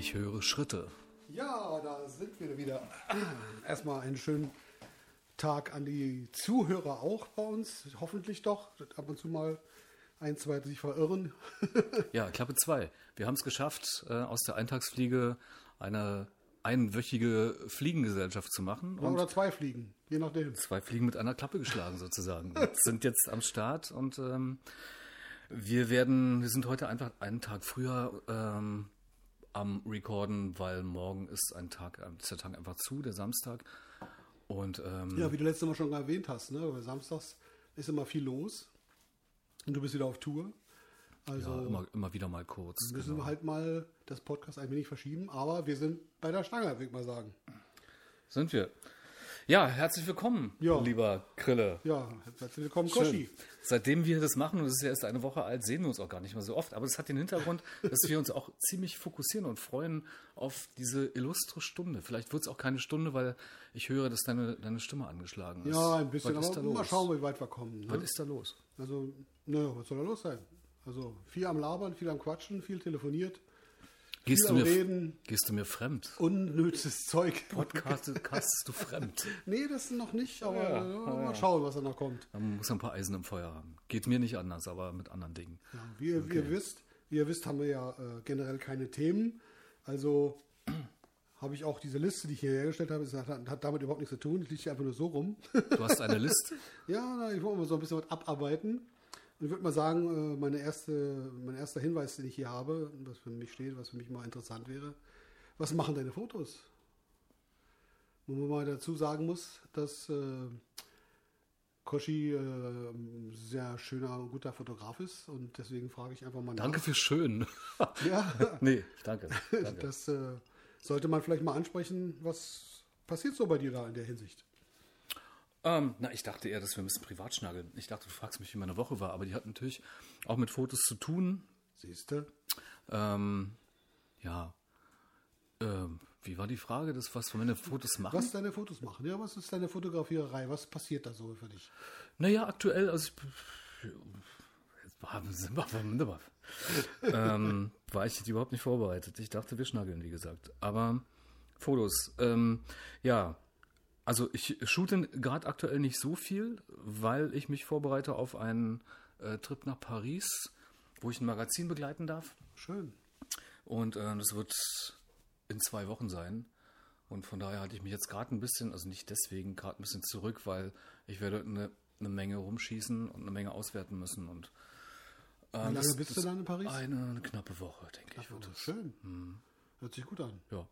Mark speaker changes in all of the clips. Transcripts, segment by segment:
Speaker 1: Ich höre Schritte.
Speaker 2: Ja, da sind wir wieder. Erstmal einen schönen Tag an die Zuhörer auch bei uns. Hoffentlich doch. Ab und zu mal ein, zwei sich verirren.
Speaker 1: Ja, Klappe 2. Wir haben es geschafft, äh, aus der Eintagsfliege eine einwöchige Fliegengesellschaft zu machen. Und
Speaker 2: Oder zwei Fliegen, je nachdem.
Speaker 1: zwei Fliegen mit einer Klappe geschlagen sozusagen. Sind jetzt am Start und ähm, wir werden, wir sind heute einfach einen Tag früher ähm, am Recorden, weil morgen ist ein Tag, äh, ist der Tag einfach zu, der Samstag. Und ähm,
Speaker 2: Ja, wie du letztes Mal schon erwähnt hast, ne? Weil Samstags ist immer viel los. Und du bist wieder auf Tour. Also
Speaker 1: ja, immer, immer wieder mal kurz.
Speaker 2: müssen
Speaker 1: genau.
Speaker 2: wir halt mal das Podcast ein wenig verschieben. Aber wir sind bei der Stange, würde ich mal sagen.
Speaker 1: Sind wir. Ja, herzlich willkommen,
Speaker 2: Ja.
Speaker 1: lieber Krille.
Speaker 2: Ja, herzlich willkommen,
Speaker 1: Schön.
Speaker 2: Koshi.
Speaker 1: Seitdem wir das machen, und es ist ja erst eine Woche alt, sehen wir uns auch gar nicht mehr so oft. Aber es hat den Hintergrund, dass wir uns auch ziemlich fokussieren und freuen auf diese illustre Stunde. Vielleicht wird es auch keine Stunde, weil ich höre, dass deine, deine Stimme angeschlagen ist.
Speaker 2: Ja, ein bisschen.
Speaker 1: Was
Speaker 2: Aber mal schauen, wie weit wir kommen.
Speaker 1: Was
Speaker 2: Ne?
Speaker 1: ist da los?
Speaker 2: Also, naja, was soll da los sein? Also viel am Labern, viel am Quatschen, viel telefoniert,
Speaker 1: Gehst du, mir,
Speaker 2: Reden,
Speaker 1: gehst du mir fremd?
Speaker 2: unnötiges Zeug.
Speaker 1: Podcast, castest du fremd?
Speaker 2: Nee, das noch nicht, aber
Speaker 1: Ja, ja,
Speaker 2: mal schauen, was da noch kommt.
Speaker 1: Man muss ein paar Eisen im Feuer haben. Geht mir nicht anders, aber mit anderen Dingen.
Speaker 2: Ja, wie, ihr- wie ihr wisst, wie ihr wisst, haben wir ja äh, generell keine Themen. Also habe ich auch diese Liste, die ich hier hergestellt habe, hat, hat damit überhaupt nichts zu tun. Liegt hier einfach nur so rum.
Speaker 1: Du hast eine Liste?
Speaker 2: Ja, na, ich wollte mal so ein bisschen was abarbeiten. Und ich würde mal sagen, äh, meine erste, mein erster Hinweis, den ich hier habe, was für mich steht, was für mich mal interessant wäre, was machen deine Fotos? Wo man mal dazu sagen muss, dass äh, Koshi äh, ein sehr schöner, guter Fotograf ist und deswegen frage ich einfach mal nach.
Speaker 1: Danke für schön.
Speaker 2: Ja,
Speaker 1: nee, danke. danke.
Speaker 2: das äh, sollte man vielleicht mal ansprechen. Was passiert so bei dir da in der Hinsicht?
Speaker 1: Ähm, na, ich dachte eher, dass wir ein bisschen privat schnageln. Ich dachte, du fragst mich, wie meine Woche war, aber die hat natürlich auch mit Fotos zu tun.
Speaker 2: Siehst du?
Speaker 1: Ähm, ja. Ähm, wie war die Frage, das was von meine Fotos machen?
Speaker 2: Was deine Fotos machen? Ja, was ist deine Fotografiererei? Was passiert da so für dich?
Speaker 1: Naja, aktuell, also ich, ähm, war ich überhaupt nicht vorbereitet. Ich dachte, wir schnageln, wie gesagt. Aber Fotos, ähm, ja, also ich shoote gerade aktuell nicht so viel, weil ich mich vorbereite auf einen äh, Trip nach Paris, wo ich ein Magazin begleiten darf.
Speaker 2: Schön.
Speaker 1: Und äh, das wird in zwei Wochen sein. Und von daher hatte ich mich jetzt gerade ein bisschen, also nicht deswegen, gerade ein bisschen zurück, weil ich werde eine, eine Menge rumschießen und eine Menge auswerten müssen. Und äh,
Speaker 2: Wie lange bist du dann in Paris?
Speaker 1: Eine, eine knappe Woche, denke ich.
Speaker 2: Oh,
Speaker 1: Wird das.
Speaker 2: schön.
Speaker 1: Hm.
Speaker 2: Hört sich gut an.
Speaker 1: Ja,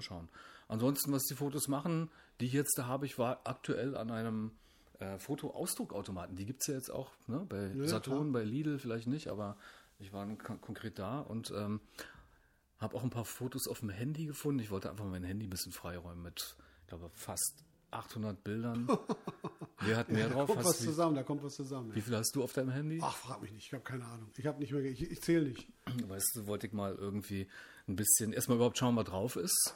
Speaker 1: mal schauen. Ansonsten, was die Fotos machen, die ich jetzt da habe, ich war aktuell an einem äh, Fotoausdruckautomaten. Die gibt es ja jetzt auch ne? bei
Speaker 2: Ja,
Speaker 1: Saturn, bei Lidl vielleicht nicht, aber ich war kon konkret da und ähm, habe auch ein paar Fotos auf dem Handy gefunden. Ich wollte einfach mein Handy ein bisschen freiräumen mit, ich glaube, fast 800 Bildern. Wer hat mehr
Speaker 2: Da
Speaker 1: drauf?
Speaker 2: kommt was
Speaker 1: Hast, wie,
Speaker 2: zusammen, da kommt was zusammen.
Speaker 1: wie viel hast du auf deinem Handy?
Speaker 2: Ach, frag mich nicht, ich habe keine Ahnung. Ich habe nicht mehr, ich, ich zähle nicht.
Speaker 1: Weißt du, wollte ich mal irgendwie ein bisschen, erstmal überhaupt schauen, was drauf ist.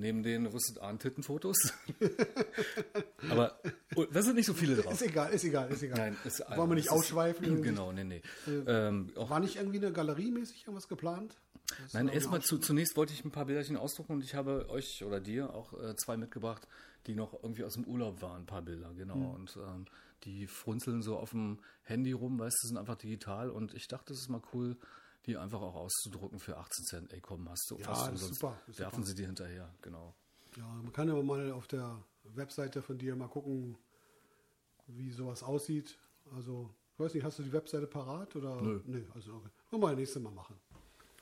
Speaker 1: Neben den Rüstet Ahn Tittenfotos. Aber oh, da sind nicht so viele drauf.
Speaker 2: Ist egal, ist egal, ist egal.
Speaker 1: Nein, ist
Speaker 2: Wollen wir nicht
Speaker 1: es ist-
Speaker 2: ausschweifen?
Speaker 1: Genau, nee, nee. ähm, auch,
Speaker 2: War nicht irgendwie eine Galeriemäßig irgendwas geplant? Das
Speaker 1: nein, erstmal zu, zunächst wollte ich ein paar Bilderchen ausdrucken und ich habe euch oder dir auch äh, zwei mitgebracht, die noch irgendwie aus dem Urlaub waren, ein paar Bilder, genau.
Speaker 2: Hm.
Speaker 1: Und ähm, die frunzeln so auf dem Handy rum, weißt du, sind einfach digital und ich dachte, es ist mal cool, die einfach auch auszudrucken für 18 Cent. Ey, komm, hast du
Speaker 2: Ja,
Speaker 1: fast umsonst.
Speaker 2: super,
Speaker 1: werfen
Speaker 2: super.
Speaker 1: sie dir hinterher, genau.
Speaker 2: Ja, man kann aber mal auf der Webseite von dir mal gucken, wie sowas aussieht. Also, ich weiß nicht, hast du die Webseite parat? Oder?
Speaker 1: Nö.
Speaker 2: Nee, also okay. Wollen wir das nächste Mal machen.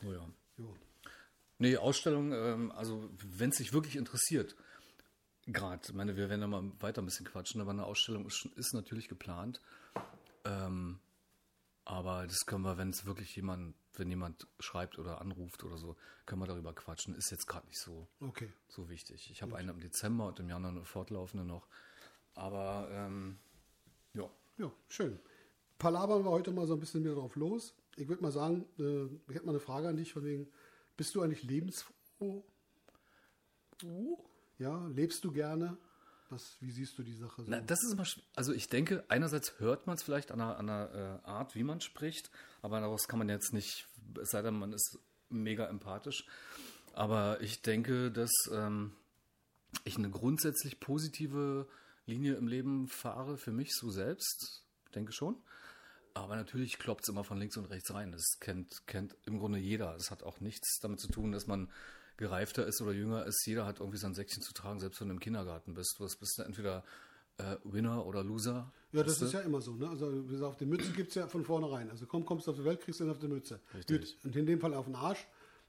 Speaker 1: Oh ja.
Speaker 2: Jo.
Speaker 1: Nee, Ausstellung, ähm, also wenn es dich wirklich interessiert, gerade, ich meine, wir werden da mal weiter ein bisschen quatschen, aber eine Ausstellung ist, ist natürlich geplant. Ähm, aber das können wir, wenn es wirklich jemand, wenn jemand schreibt oder anruft oder so, können wir darüber quatschen. Ist jetzt gerade nicht so,
Speaker 2: Okay.
Speaker 1: so wichtig. Ich habe eine im Dezember und im Januar eine fortlaufende noch. Aber ähm, ja,
Speaker 2: Ja, schön. Palabern wir heute mal so ein bisschen mehr drauf los. Ich würde mal sagen, äh, ich hätte mal eine Frage an dich, von wegen, bist du eigentlich lebensfroh? Ja, lebst du gerne? Was, wie siehst du die Sache so?
Speaker 1: Na, das ist immer, also ich denke, einerseits hört man es vielleicht an der äh, Art, wie man spricht, aber daraus kann man jetzt nicht, es sei denn, man ist mega empathisch. Aber ich denke, dass ähm, ich eine grundsätzlich positive Linie im Leben fahre, für mich so selbst, denke schon. Aber natürlich kloppt es immer von links und rechts rein. Das kennt, kennt im Grunde jeder. Es hat auch nichts damit zu tun, dass man gereifter ist oder jünger ist. Jeder hat irgendwie sein Säckchen zu tragen, selbst wenn du im Kindergarten bist. Du bist entweder äh, Winner oder Loser.
Speaker 2: Ja, das ist ja immer so. Ne? Also wie gesagt, auf die Mütze gibt es ja von vornherein. Also komm, kommst du auf die Welt, kriegst du dann auf die Mütze.
Speaker 1: Richtig.
Speaker 2: Gut. Und in dem Fall auf den Arsch.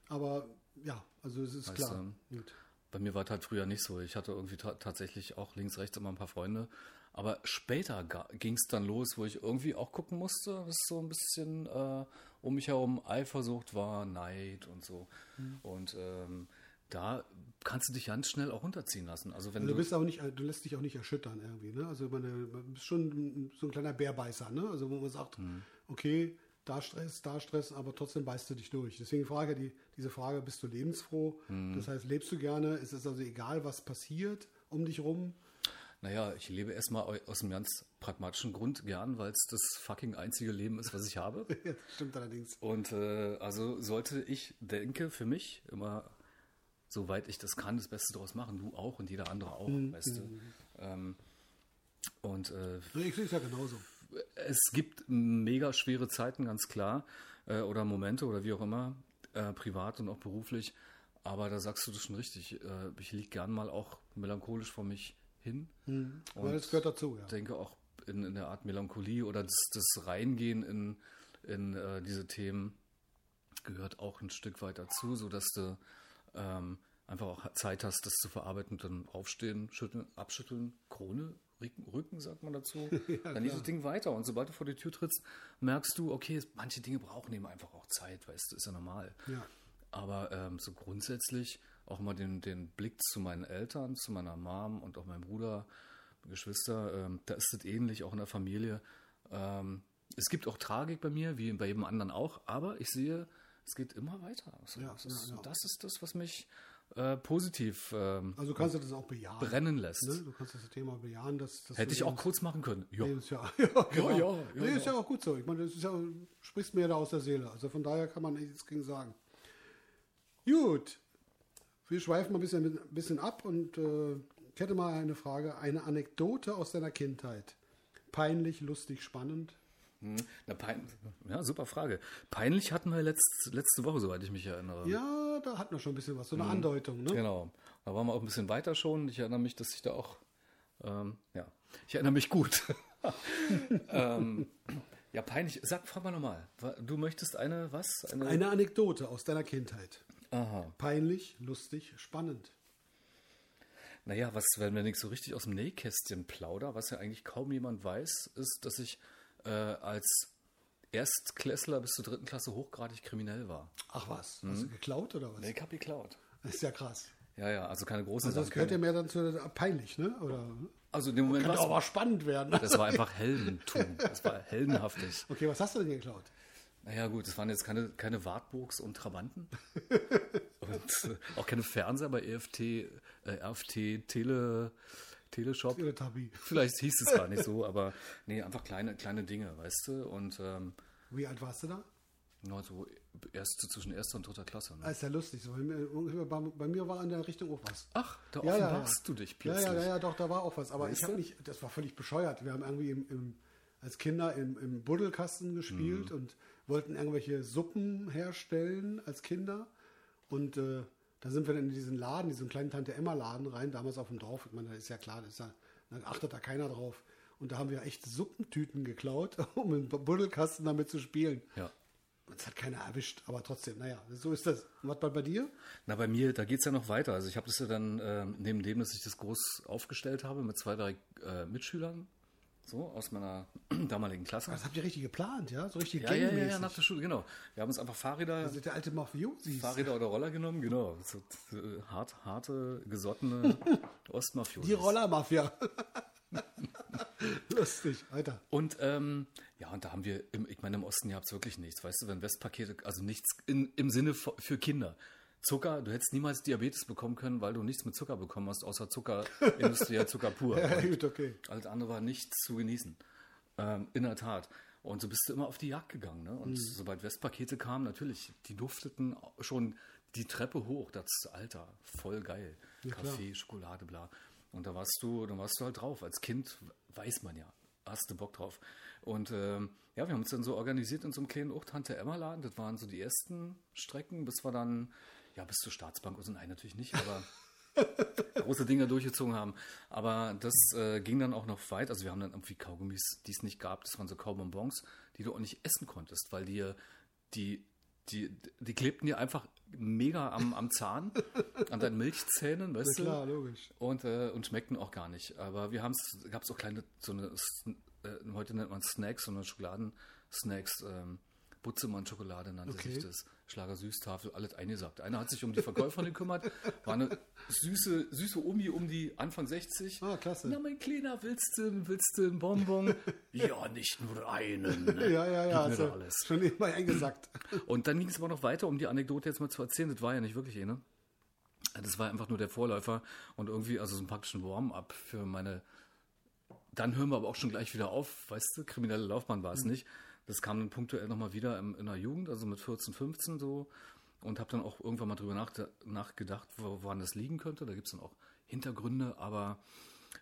Speaker 2: Aber ja, also es ist
Speaker 1: Weißt
Speaker 2: klar.
Speaker 1: du. Bei mir war es halt früher nicht so. Ich hatte irgendwie ta tatsächlich auch links, rechts immer ein paar Freunde. Aber später ging es dann los, wo ich irgendwie auch gucken musste, was so ein bisschen äh, um mich herum Eifersucht war, Neid und so. Und ähm, da kannst du dich ganz schnell auch runterziehen lassen. Also wenn
Speaker 2: Also
Speaker 1: du,
Speaker 2: du bist auch nicht, du lässt dich auch nicht erschüttern irgendwie. Ne? Also meine, man bist schon so ein kleiner Bärbeißer. Ne? Also wo man sagt,
Speaker 1: Mhm.
Speaker 2: okay, da Stress, da Stress, aber trotzdem beißt du dich durch. Deswegen frage die, diese Frage, bist du lebensfroh?
Speaker 1: Mhm.
Speaker 2: Das heißt, lebst du gerne? Ist es also egal, was passiert um dich rum?
Speaker 1: Naja, ich lebe erstmal au- aus einem ganz pragmatischen Grund gern, weil es das fucking einzige Leben ist, was ich habe.
Speaker 2: Stimmt allerdings.
Speaker 1: Und äh, also sollte ich, denke, für mich immer, soweit ich das kann, das Beste daraus machen. Du auch und jeder andere auch, weißt du. Ähm, und äh,
Speaker 2: Ich sehe es ja genauso.
Speaker 1: es gibt mega schwere Zeiten, ganz klar, äh, oder Momente oder wie auch immer, äh, privat und auch beruflich. Aber da sagst du das schon richtig. Äh, ich liege gern mal auch melancholisch vor mich hin.
Speaker 2: Weil das gehört dazu, ja.
Speaker 1: denke auch in, in der Art Melancholie oder das, das Reingehen in, in äh, diese Themen gehört auch ein Stück weit dazu, sodass du ähm, einfach auch Zeit hast, das zu verarbeiten und dann aufstehen, schütteln, abschütteln, Krone, Rücken, Rücken sagt man dazu, dann dieses Ding weiter. Und sobald du vor die Tür trittst, merkst du, okay, manche Dinge brauchen eben einfach auch Zeit, weißt du, ist ja normal.
Speaker 2: Ja.
Speaker 1: Aber ähm, so grundsätzlich auch mal den, den Blick zu meinen Eltern, zu meiner Mom und auch meinem Bruder, Geschwister, ähm, da ist es ähnlich, auch in der Familie. Ähm, es gibt auch Tragik bei mir, wie bei jedem anderen auch, aber ich sehe, es geht immer weiter. Also,
Speaker 2: Ja,
Speaker 1: das, ist,
Speaker 2: ja, ja.
Speaker 1: das ist das, was mich äh, positiv ähm,
Speaker 2: Also kannst du das auch bejahen.
Speaker 1: brennen lässt.
Speaker 2: Ne? Du kannst das Thema bejahen, dass, dass
Speaker 1: Hätte ich auch kurz machen können. Ja.
Speaker 2: Lebensjahr. Ja, genau.
Speaker 1: ja, ja,
Speaker 2: nee, ist
Speaker 1: ja.
Speaker 2: ja auch gut so. Ich meine, das ist ja, du sprichst mir da aus der Seele. Also von daher kann man nichts gegen sagen. Gut. Wir schweifen mal ein bisschen, ein bisschen ab und äh, ich hätte mal eine Frage. Eine Anekdote aus deiner Kindheit. Peinlich, lustig, spannend.
Speaker 1: Hm, Na, pein ja, super Frage. Peinlich hatten wir letzt, letzte Woche, soweit ich mich erinnere.
Speaker 2: Ja, da hatten wir schon ein bisschen was. So eine
Speaker 1: Mhm.
Speaker 2: Andeutung, ne?
Speaker 1: Genau. Da waren wir auch ein bisschen weiter schon. Ich erinnere mich, dass ich da auch, ähm, ja, ich erinnere mich gut. ähm, ja, peinlich. Sag, frag mal nochmal. Du möchtest eine, was? Eine,
Speaker 2: Eine Anekdote aus deiner Kindheit.
Speaker 1: Aha.
Speaker 2: Peinlich, lustig, spannend.
Speaker 1: Naja, was, wenn wir nicht so richtig aus dem Nähkästchen plauder, was ja eigentlich kaum jemand weiß, ist, dass ich äh, als Erstklässler bis zur dritten Klasse hochgradig kriminell war.
Speaker 2: Ach was,
Speaker 1: Mhm.
Speaker 2: hast du geklaut oder was?
Speaker 1: Nee, ich hab geklaut.
Speaker 2: Das ist ja krass.
Speaker 1: Ja, ja, also keine großen
Speaker 2: Also das
Speaker 1: Sachen.
Speaker 2: gehört ja mehr dann zu peinlich, ne? Oder
Speaker 1: also in dem Moment
Speaker 2: kann auch mal spannend werden.
Speaker 1: Das war einfach Heldentum. Das war heldenhaftig.
Speaker 2: Okay, was hast du denn geklaut?
Speaker 1: Naja, gut, das waren jetzt keine, keine Wartburgs und Trabanten. und äh, auch keine Fernseher bei EFT, äh, RFT, Tele, Teleshop.
Speaker 2: Teletubby.
Speaker 1: Vielleicht hieß es gar nicht so, aber nee, einfach kleine, kleine Dinge, weißt du? Und ähm,
Speaker 2: Wie alt warst du da?
Speaker 1: nur so erst zwischen erster und dritter Klasse. Ne?
Speaker 2: Ah, ist ja lustig. So, bei, mir, bei, bei mir war in der Richtung auch was.
Speaker 1: Ach, da
Speaker 2: Ja,
Speaker 1: offenbarst
Speaker 2: ja.
Speaker 1: du dich plötzlich.
Speaker 2: ja, ja, ja, doch, da war auch was. Aber
Speaker 1: Weißt
Speaker 2: ich habe nicht, das war völlig bescheuert. Wir haben irgendwie im, im, als Kinder im, im Buddelkasten
Speaker 1: Mhm.
Speaker 2: gespielt und wollten irgendwelche Suppen herstellen als Kinder. Und äh, da sind wir dann in diesen Laden, diesen kleinen Tante Emma Laden rein, damals auf dem Dorf. Ich meine, da ist ja klar, da, ist ja, da achtet da keiner drauf. Und da haben wir echt Suppentüten geklaut, um im Buddelkasten damit zu spielen.
Speaker 1: Ja.
Speaker 2: Das hat keiner erwischt, aber trotzdem, naja, so ist das. Und was war bei dir?
Speaker 1: Na, bei mir, da geht's ja noch weiter. Also ich habe das ja dann, ähm, neben dem, dass ich das groß aufgestellt habe mit zwei, drei äh, Mitschülern, so aus meiner damaligen Klasse.
Speaker 2: Das habt ihr richtig geplant, ja? So richtig
Speaker 1: Ja, ja, ja, ja, nach der Schule, genau. Wir haben uns einfach Fahrräder,
Speaker 2: Also der alte Mafiosi.
Speaker 1: Fahrräder oder Roller genommen, genau. So, äh, hart, harte, gesottene Ostmafiosis.
Speaker 2: Die Rollermafia. Lustig, weiter.
Speaker 1: Und ähm, ja, und da haben wir, im, ich meine, im Osten gab es wirklich nichts. Weißt du, wenn Westpakete, also nichts in, im Sinne für Kinder. Zucker, du hättest niemals Diabetes bekommen können, weil du nichts mit Zucker bekommen hast, außer Zucker, industriell Zucker pur.
Speaker 2: Ja, gut, okay.
Speaker 1: Alles andere war nichts zu genießen. Ähm, in der Tat. Und so bist du immer auf die Jagd gegangen. Ne?
Speaker 2: Mhm.
Speaker 1: Und sobald Westpakete kamen, natürlich, die dufteten schon die Treppe hoch. Das Alter, voll geil.
Speaker 2: Ja, klar.
Speaker 1: Kaffee, Schokolade, bla. Und da warst du, da warst du halt drauf. Als Kind weiß man ja, hast du Bock drauf. Und ähm, ja, wir haben uns dann so organisiert in so einem kleinen Ort, Tante Emma Laden. Das waren so die ersten Strecken, bis wir dann, ja, bis zur Staatsbank, also nein, natürlich nicht, aber große Dinge durchgezogen haben. Aber das äh, ging dann auch noch weit. Also wir haben dann irgendwie Kaugummis, die es nicht gab. Das waren so Kaubonbons, die du auch nicht essen konntest, weil die, die, die, die klebten dir einfach mega am, am Zahn, an deinen Milchzähnen, weißt du?
Speaker 2: klar, logisch.
Speaker 1: Und, äh, und schmeckten auch gar nicht. Aber wir haben es, gab es auch kleine, so eine, äh, heute nennt man Snacks, so eine Schokoladen-Snacks, ähm, Butzemann-Schokolade nannte
Speaker 2: Okay.
Speaker 1: sich das, Schlager Süßtafel, alles eingesagt. Einer hat sich um die Verkäuferin gekümmert, war eine süße, süße Omi um die Anfang 60.
Speaker 2: Ah, klasse.
Speaker 1: Na, mein Kleiner, willst du, willst du einen Bonbon? ja, nicht nur einen.
Speaker 2: Ja, ja, ja.
Speaker 1: Mir
Speaker 2: Also
Speaker 1: alles.
Speaker 2: schon immer eingesackt.
Speaker 1: Und dann ging es aber noch weiter, um die Anekdote jetzt mal zu erzählen. Das war ja nicht wirklich eine. Das war einfach nur der Vorläufer und irgendwie, also so ein praktischen Warm-up für meine. Dann hören wir aber auch schon gleich wieder auf, weißt du, kriminelle Laufbahn war es nicht. Das kam dann punktuell nochmal wieder im, in der Jugend, also mit 14, 15 so. Und habe dann auch irgendwann mal drüber nach, nachgedacht, wo, woran das liegen könnte. Da gibt es dann auch Hintergründe, aber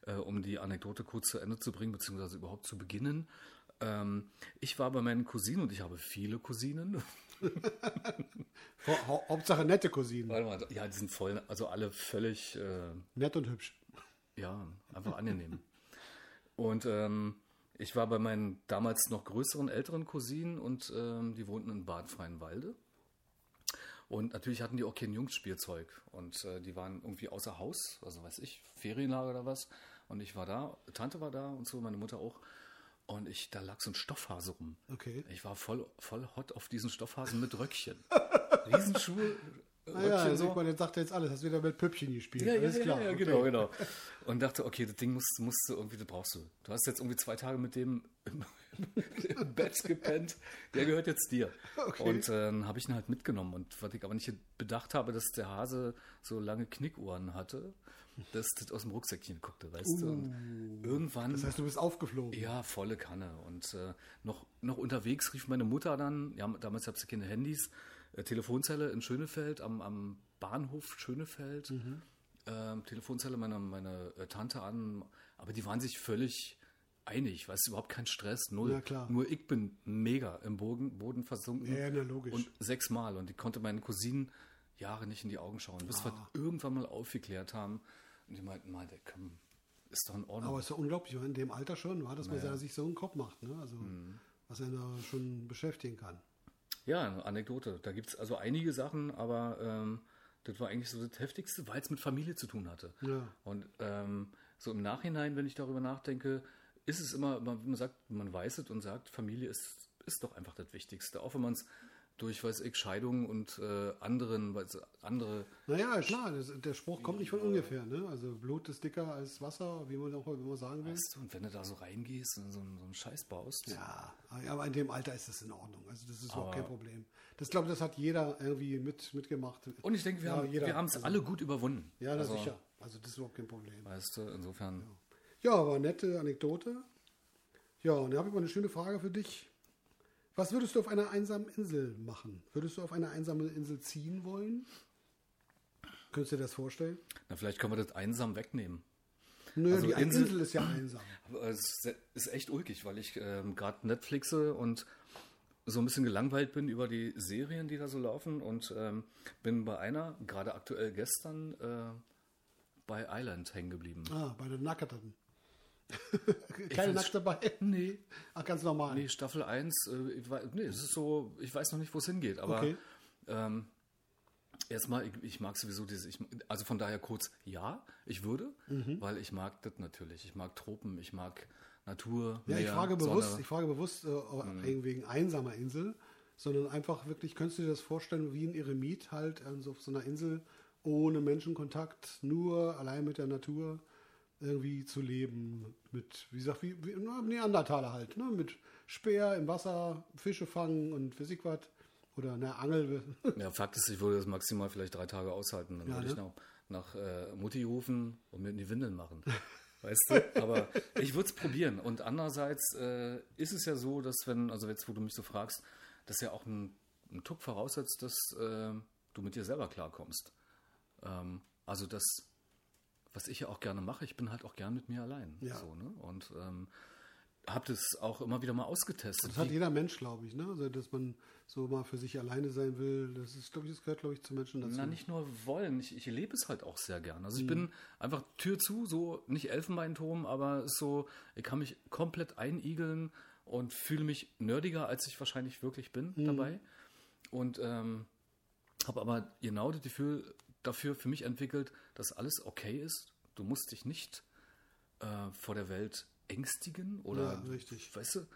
Speaker 1: äh, um die Anekdote kurz zu Ende zu bringen, beziehungsweise überhaupt zu beginnen. Ähm, ich war bei meinen Cousinen und ich habe viele Cousinen.
Speaker 2: Hau- Hau- Hauptsache nette Cousinen.
Speaker 1: Warte mal, ja, die sind voll, also alle völlig, äh,
Speaker 2: Nett und hübsch.
Speaker 1: ja, einfach angenehm. Und ähm, ich war bei meinen damals noch größeren, älteren Cousinen und ähm, die wohnten in Bad Freienwalde. Und natürlich hatten die auch kein Jungsspielzeug. Und äh, die waren irgendwie außer Haus, also weiß ich, Ferienlager oder was. Und ich war da, Tante war da und so, meine Mutter auch. Und ich, da lag so ein Stoffhase rum.
Speaker 2: Okay.
Speaker 1: Ich war voll, voll hot auf diesen Stoffhasen mit Röckchen. Riesenschuhe,
Speaker 2: Ah ja,
Speaker 1: Röckchen so.
Speaker 2: ich meine, jetzt sagt er jetzt alles. Hast wieder mit Püppchen gespielt.
Speaker 1: Ja, ja,
Speaker 2: alles
Speaker 1: ja,
Speaker 2: klar.
Speaker 1: ja,
Speaker 2: okay.
Speaker 1: genau, genau. Und dachte, okay, das Ding musst, musst du irgendwie, das brauchst du. Du hast jetzt irgendwie zwei Tage mit dem im, im Bett gepennt. Der gehört jetzt dir.
Speaker 2: Okay.
Speaker 1: Und äh, dann habe ich ihn halt mitgenommen. Und was ich aber nicht bedacht habe, dass der Hase so lange Knickohren hatte, dass das aus dem Rucksäckchen guckte, weißt du. Und irgendwann.
Speaker 2: Uh. Das heißt, du bist aufgeflogen.
Speaker 1: Ja, volle Kanne. Und äh, noch, noch unterwegs rief meine Mutter dann, ja, damals es ja keine Handys, äh, Telefonzelle in Schönefeld, am, am Bahnhof Schönefeld.
Speaker 2: Mhm.
Speaker 1: Ähm, Telefonzelle meiner meine äh, Tante an, aber die waren sich völlig einig, weißt du, überhaupt kein Stress, null.
Speaker 2: Ja, klar.
Speaker 1: Nur ich bin mega im Boden, Boden versunken.
Speaker 2: Ja, na, logisch.
Speaker 1: Und sechsmal. Und ich konnte meinen Cousinen Jahre nicht in die Augen schauen, bis wir
Speaker 2: Ah.
Speaker 1: irgendwann mal aufgeklärt haben. Und die meinten, mal, der komm, ist doch in Ordnung.
Speaker 2: Aber es ist ja unglaublich, in dem Alter schon, war, dass man sich so einen Kopf macht. Ne? Also,
Speaker 1: Mhm.
Speaker 2: was er da schon beschäftigen kann.
Speaker 1: Ja, eine Anekdote. Da gibt es also einige Sachen, aber ähm, das war eigentlich so das Heftigste, weil es mit Familie zu tun hatte.
Speaker 2: Ja.
Speaker 1: Und ähm, so im Nachhinein, wenn ich darüber nachdenke, ist es immer, man, man sagt, man weiß es und sagt, Familie ist, ist doch einfach das Wichtigste. Auch wenn man es durch, weiß ich, Scheidungen und äh, anderen, weiß, andere,
Speaker 2: Naja, klar, das, der Spruch kommt nicht von ungefähr. Ne? Also Blut ist dicker als Wasser, wie man auch immer sagen will.
Speaker 1: weißt du, und wenn du da so reingehst und so, einen- so einen Scheiß baust,
Speaker 2: Ja, aber in dem Alter ist das in Ordnung. Also das ist überhaupt
Speaker 1: Aber-
Speaker 2: kein Problem. Das glaube ich, das hat jeder irgendwie mit, mitgemacht.
Speaker 1: Und ich denke, wir
Speaker 2: Ja,
Speaker 1: haben
Speaker 2: jeder.
Speaker 1: wir haben es
Speaker 2: Also-
Speaker 1: alle gut überwunden.
Speaker 2: Ja, na
Speaker 1: also,
Speaker 2: sicher. Also das ist überhaupt kein Problem.
Speaker 1: Weißt du, insofern.
Speaker 2: Ja, aber nette Anekdote. Ja, und da habe ich mal eine schöne Frage für dich. Was würdest du auf einer einsamen Insel machen? Würdest du auf eine einsame Insel ziehen wollen? Könntest du dir das vorstellen?
Speaker 1: Na, vielleicht können wir das einsam wegnehmen.
Speaker 2: Nö,
Speaker 1: Also
Speaker 2: die Insel,
Speaker 1: Insel-
Speaker 2: ist ja einsam.
Speaker 1: Es ist echt ulkig, weil ich ähm, gerade Netflixe und so ein bisschen gelangweilt bin über die Serien, die da so laufen und ähm, bin bei einer, gerade aktuell gestern, äh, bei Island hängen geblieben.
Speaker 2: Ah, bei den Nackerten. Keine Nackt dabei?
Speaker 1: Nee,
Speaker 2: Ach, ganz normal.
Speaker 1: nee, Staffel 1, äh, ich weiß, nee, es ist so, ich weiß noch nicht, wo es hingeht, aber
Speaker 2: Okay.
Speaker 1: ähm, erstmal, ich, ich mag sowieso diese, ich, also von daher kurz, ja, ich würde,
Speaker 2: Mhm.
Speaker 1: weil ich mag das natürlich. Ich mag Tropen, ich mag Natur,
Speaker 2: Ja, ich
Speaker 1: Meer,
Speaker 2: frage bewusst,
Speaker 1: Sonne.
Speaker 2: ich frage bewusst äh,
Speaker 1: Mhm.
Speaker 2: wegen einsamer Insel, sondern einfach wirklich, könntest du dir das vorstellen, wie ein Eremit halt ähm, so auf so einer Insel ohne Menschenkontakt, nur allein mit der Natur irgendwie zu leben. Mit, wie gesagt, wie, wie Neandertaler halt, ne? mit Speer im Wasser, Fische fangen und Physik was. Oder eine Angel.
Speaker 1: Ja, Fakt ist, ich würde das maximal vielleicht drei Tage aushalten. Dann
Speaker 2: Ja,
Speaker 1: würde
Speaker 2: ne?
Speaker 1: ich nach, nach äh, Mutti rufen und mir in die Windeln machen. Weißt du? Aber ich würde es probieren. Und andererseits äh, ist es ja so, dass wenn, also jetzt, wo du mich so fragst, dass ja auch ein, ein Tuck voraussetzt, dass äh, du mit dir selber klarkommst. Ähm, also das, was ich ja auch gerne mache, ich bin halt auch gern mit mir allein.
Speaker 2: Ja.
Speaker 1: So, ne? Und ähm, habe das auch immer wieder mal ausgetestet.
Speaker 2: Das hat jeder Mensch, glaube ich, ne? Also, dass man so mal für sich alleine sein will, das ist, glaube ich, das gehört, glaube ich, zu Menschen dazu.
Speaker 1: Na, nicht nur wollen, ich, ich lebe es halt auch sehr gern. Also ich
Speaker 2: Mhm.
Speaker 1: bin einfach Tür zu, so nicht Elfenbeinturm, aber so, ich kann mich komplett einigeln und fühle mich nerdiger, als ich wahrscheinlich wirklich bin
Speaker 2: Mhm.
Speaker 1: dabei. Und ähm, habe aber genau das Gefühl dafür für mich entwickelt, dass alles okay ist. Du musst dich nicht äh, vor der Welt ängstigen oder
Speaker 2: Ja, richtig.
Speaker 1: weißt du,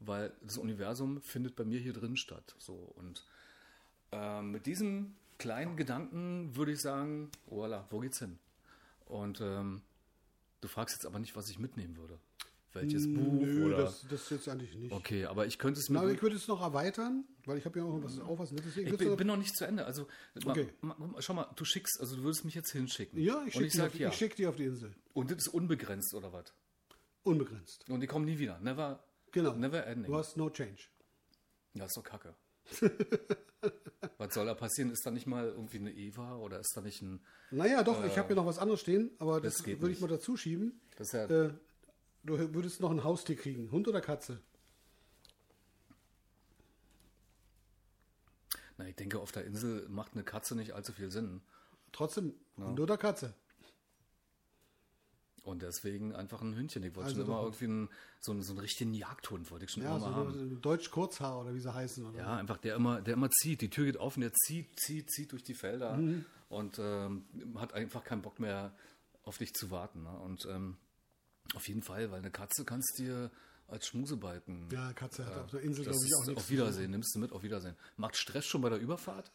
Speaker 1: weil das Universum findet bei mir hier drin statt. So und ähm, mit diesem kleinen Gedanken würde ich sagen, voilà, wo geht's hin? Und ähm, du fragst jetzt aber nicht, was ich mitnehmen würde. Welches Buch
Speaker 2: Nö,
Speaker 1: oder.
Speaker 2: das, das jetzt eigentlich nicht.
Speaker 1: okay, aber ich könnte es
Speaker 2: Na,
Speaker 1: mit.
Speaker 2: aber ich würde es noch erweitern, weil ich habe ja auch was, auch was Nettes.
Speaker 1: ich bin, bin noch nicht zu Ende. Also,
Speaker 2: Okay.
Speaker 1: mal, mal, schau mal, du schickst, also du würdest mich jetzt hinschicken.
Speaker 2: ja, ich schicke
Speaker 1: ich
Speaker 2: die,
Speaker 1: sag
Speaker 2: auf-
Speaker 1: ja.
Speaker 2: ich schick die auf die Insel.
Speaker 1: Und das ist unbegrenzt oder was?
Speaker 2: Unbegrenzt.
Speaker 1: Und die kommen nie wieder. Never,
Speaker 2: Genau.
Speaker 1: never ending.
Speaker 2: Du hast no change.
Speaker 1: Ja, ist doch kacke. was soll da passieren? Ist da nicht mal irgendwie eine Eva oder ist da nicht ein.
Speaker 2: Naja, doch, ich habe hier noch was anderes stehen, aber das,
Speaker 1: Äh, das
Speaker 2: würde ich mal dazu schieben.
Speaker 1: Das ist ja,
Speaker 2: Äh, du würdest noch ein Haustier kriegen. Hund oder Katze?
Speaker 1: na, ich denke, auf der Insel macht eine Katze nicht allzu viel Sinn.
Speaker 2: Trotzdem, Hund oder Katze?
Speaker 1: Und deswegen einfach ein Hündchen. Ich wollte
Speaker 2: Also
Speaker 1: schon immer irgendwie einen, so, einen, so einen richtigen Jagdhund, wollte ich schon
Speaker 2: Ja,
Speaker 1: immer
Speaker 2: so
Speaker 1: mal haben.
Speaker 2: Deutsch Kurzhaar oder wie sie heißen. Oder?
Speaker 1: Ja, einfach der immer, der immer zieht. Die Tür geht und der zieht, zieht, zieht durch die Felder
Speaker 2: Mhm.
Speaker 1: und ähm, hat einfach keinen Bock mehr auf dich zu warten. Ne? Und ähm, auf jeden Fall, weil eine Katze kannst dir als Schmusebalken.
Speaker 2: Ja, Katze hat auf der Insel, glaube ich, auch nichts.
Speaker 1: auf Wiedersehen, nimmst du mit, auf Wiedersehen. Macht Stress schon bei der Überfahrt,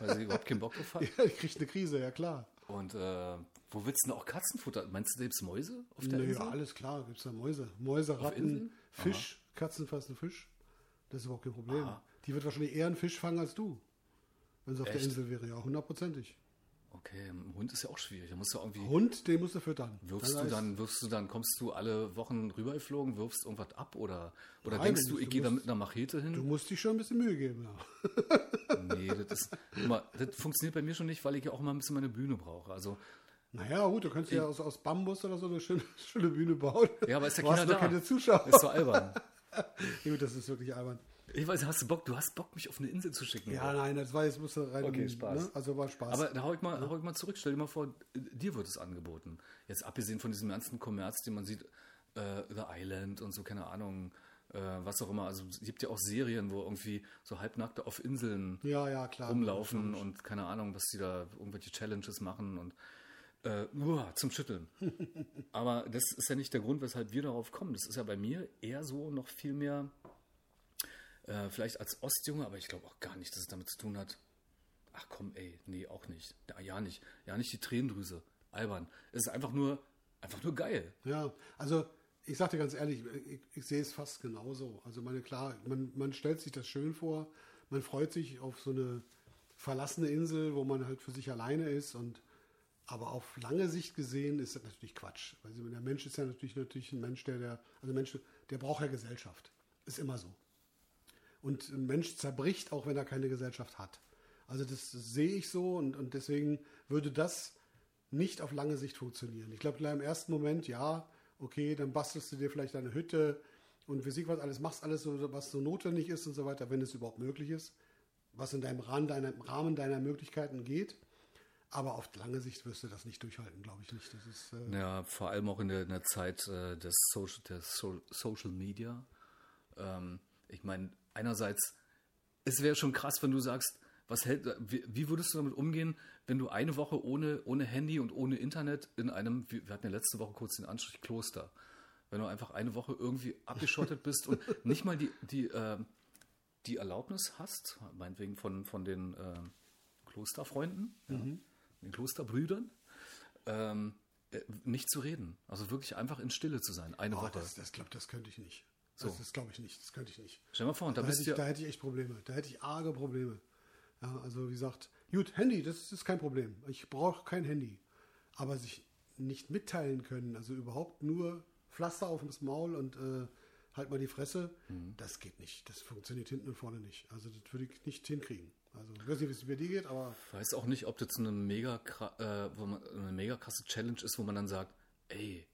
Speaker 1: weil sie überhaupt keinen Bock drauf hat.
Speaker 2: Ja, ich krieg eine Krise, ja klar.
Speaker 1: Und äh, wo willst du denn auch Katzenfutter? Meinst du, selbst Mäuse auf der
Speaker 2: Naja,
Speaker 1: Insel?
Speaker 2: alles klar, gibt es da Mäuse. Mäuse, Ratten? Fisch, Katzen fressen Fisch. Das ist überhaupt kein Problem.
Speaker 1: Aha.
Speaker 2: Die wird wahrscheinlich eher einen Fisch fangen als du. Wenn sie auf der
Speaker 1: Echt?
Speaker 2: Insel wäre, ja, hundertprozentig.
Speaker 1: Okay, ein Hund ist ja auch schwierig. Da musst du irgendwie.
Speaker 2: Hund, den musst du füttern.
Speaker 1: Wirfst du dann, wirfst du dann, kommst du alle Wochen rübergeflogen, wirfst irgendwas ab oder, oder
Speaker 2: Nein,
Speaker 1: denkst
Speaker 2: du
Speaker 1: ich gehe da mit einer Machete hin?
Speaker 2: Du musst dich schon ein bisschen Mühe geben, ja.
Speaker 1: Nee, das ist, mal, das funktioniert bei mir schon nicht, weil ich ja auch immer ein bisschen meine Bühne brauche. Also,
Speaker 2: Naja, gut, du kannst ja aus, aus Bambus oder so eine schöne, schöne Bühne bauen.
Speaker 1: ja, aber ist ja keiner da.
Speaker 2: keine Zuschauer.
Speaker 1: Ist so albern.
Speaker 2: Ja, gut, das ist wirklich albern.
Speaker 1: Ich weiß, hast du Bock, du hast Bock, mich auf eine Insel zu schicken.
Speaker 2: Ja, nein, das war jetzt musst du rein.
Speaker 1: Okay, Spaß.
Speaker 2: Ne? Also war Spaß.
Speaker 1: Aber da hau ich, mal, hau ich mal zurück. Stell dir mal vor, dir wird es angeboten. Jetzt abgesehen von diesem ganzen Kommerz, den man sieht, äh, The Island und so, keine Ahnung, äh, was auch immer. Also es gibt ja auch Serien, wo irgendwie so Halbnackte auf Inseln
Speaker 2: ja, ja, klar.
Speaker 1: rumlaufen und keine Ahnung, dass sie da irgendwelche Challenges machen und äh, uah, zum Schütteln. Aber das ist ja nicht der Grund, weshalb wir darauf kommen. Das ist ja bei mir eher so noch viel mehr, äh, vielleicht als Ostjunge, aber ich glaube auch gar nicht, dass es damit zu tun hat. Ach komm, ey, nee, auch nicht. Ja, ja nicht. Ja, nicht die Tränendrüse. Albern. Es ist einfach nur, einfach nur geil.
Speaker 2: Ja, also ich sag dir ganz ehrlich, ich, ich sehe es fast genauso. Also meine klar, man, man stellt sich das schön vor, man freut sich auf so eine verlassene Insel, wo man halt für sich alleine ist und aber auf lange Sicht gesehen ist das natürlich Quatsch. Weil der Mensch ist ja natürlich natürlich ein Mensch, der, der also Mensch, der braucht ja Gesellschaft. Ist immer so. Und ein Mensch zerbricht auch, wenn er keine Gesellschaft hat. Also das, sehe ich so und, und deswegen würde das nicht auf lange Sicht funktionieren. Ich glaube, im ersten Moment, ja, okay, dann bastelst du dir vielleicht eine Hütte und wie was alles, machst alles so, was so notwendig ist und so weiter, wenn es überhaupt möglich ist, was in deinem Rahmen deiner, Rahmen deiner Möglichkeiten geht. Aber auf lange Sicht wirst du das nicht durchhalten, glaube ich nicht. Das ist, äh,
Speaker 1: Ja, vor allem auch in der, in der Zeit äh, des, Social, so Social Media. Ähm, ich meine, einerseits, es wäre schon krass, wenn du sagst, was hält, wie, wie würdest du damit umgehen, wenn du eine Woche ohne, ohne Handy und ohne Internet in einem, wir hatten ja letzte Woche kurz den Anstrich Kloster, wenn du einfach eine Woche irgendwie abgeschottet bist und nicht mal die, die, äh, die Erlaubnis hast, meinetwegen von, von den äh, Klosterfreunden, ja, den Klosterbrüdern, ähm, äh, nicht zu reden. Also wirklich einfach in Stille zu sein, eine
Speaker 2: oh,
Speaker 1: Woche.
Speaker 2: das, das glaube das könnte ich nicht. Das, das glaube ich nicht. Das könnte ich nicht.
Speaker 1: Stell mal vor, und da
Speaker 2: Da
Speaker 1: bist
Speaker 2: hätte,
Speaker 1: du
Speaker 2: ich, da
Speaker 1: ja,
Speaker 2: hätte ich echt Probleme. Da hätte ich arge Probleme. Ja, also wie gesagt, gut, Handy, das ist kein Problem. Ich brauche kein Handy. Aber sich nicht mitteilen können, also überhaupt nur Pflaster auf das Maul und äh, halt mal die Fresse,
Speaker 1: Mhm.
Speaker 2: das geht nicht. Das funktioniert hinten und vorne nicht. Also das würde ich nicht hinkriegen. Also ich weiß nicht, wie es bei dir geht, aber
Speaker 1: Ich weiß auch nicht, ob das eine mega, äh, wo man, eine mega krasse Challenge ist, wo man dann sagt, ey,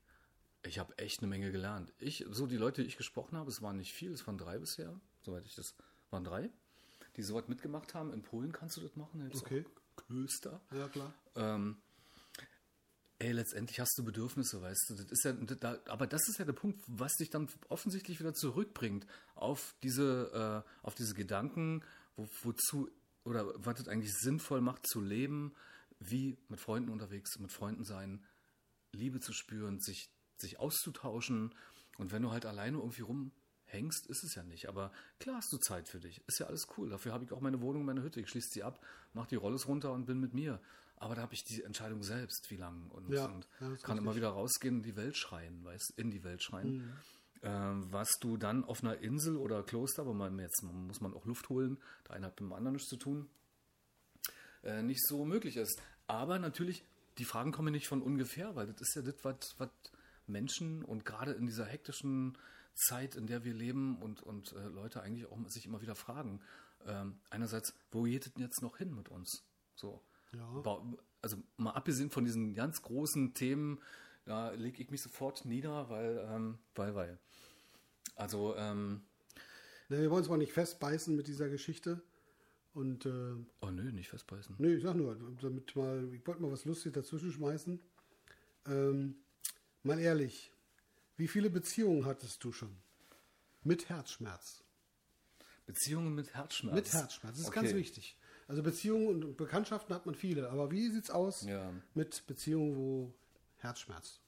Speaker 1: ich habe echt eine Menge gelernt. Ich, so die Leute, die ich gesprochen habe, es waren nicht viel, es waren drei bisher, soweit ich das, waren drei, die so was mitgemacht haben. In Polen kannst du das machen, jetzt
Speaker 2: Okay.
Speaker 1: Klöster.
Speaker 2: ja klar.
Speaker 1: Ähm, ey, letztendlich hast du Bedürfnisse, weißt du. Das ist ja, das, da, aber das ist ja der Punkt, was dich dann offensichtlich wieder zurückbringt auf diese, äh, auf diese Gedanken, wo, wozu oder was es eigentlich sinnvoll macht zu leben, wie mit Freunden unterwegs, mit Freunden sein, Liebe zu spüren, sich, sich auszutauschen. Und wenn du halt alleine irgendwie rumhängst, ist es ja nicht. Aber klar hast du Zeit für dich. Ist ja alles cool. Dafür habe ich auch meine Wohnung, meine Hütte. Ich schließe sie ab, mache die Rollos runter und bin mit mir. Aber da habe ich die Entscheidung selbst, wie lang. Und,
Speaker 2: Ja,
Speaker 1: und kann immer
Speaker 2: richtig.
Speaker 1: wieder rausgehen und die Welt schreien, weißt in die Welt schreien.
Speaker 2: Mhm.
Speaker 1: Ähm, was du dann auf einer Insel oder Kloster, wo man jetzt muss man auch Luft holen, der eine hat mit dem anderen nichts zu tun, äh, nicht so möglich ist. Aber natürlich, die Fragen kommen nicht von ungefähr, weil das ist ja das, was Menschen und gerade in dieser hektischen Zeit, in der wir leben und, und äh, Leute eigentlich auch sich immer wieder fragen. Ähm, einerseits, wo geht es denn jetzt noch hin mit uns? So.
Speaker 2: Ja.
Speaker 1: Also mal abgesehen von diesen ganz großen Themen, da lege ich mich sofort nieder, weil, ähm, weil, weil. Also, ähm,
Speaker 2: Ne, wir wollen uns mal nicht festbeißen mit dieser Geschichte. Und äh,
Speaker 1: oh nö, nicht festbeißen.
Speaker 2: Nee, ich sag nur, damit mal, ich wollte mal was Lustiges dazwischen schmeißen. Ähm, mal ehrlich, wie viele Beziehungen hattest du schon? Mit Herzschmerz.
Speaker 1: Beziehungen mit Herzschmerz.
Speaker 2: Mit Herzschmerz, das ist
Speaker 1: Okay.
Speaker 2: ganz wichtig. Also Beziehungen und Bekanntschaften hat man viele, aber wie sieht's aus
Speaker 1: Ja.
Speaker 2: mit Beziehungen, wo Herzschmerz?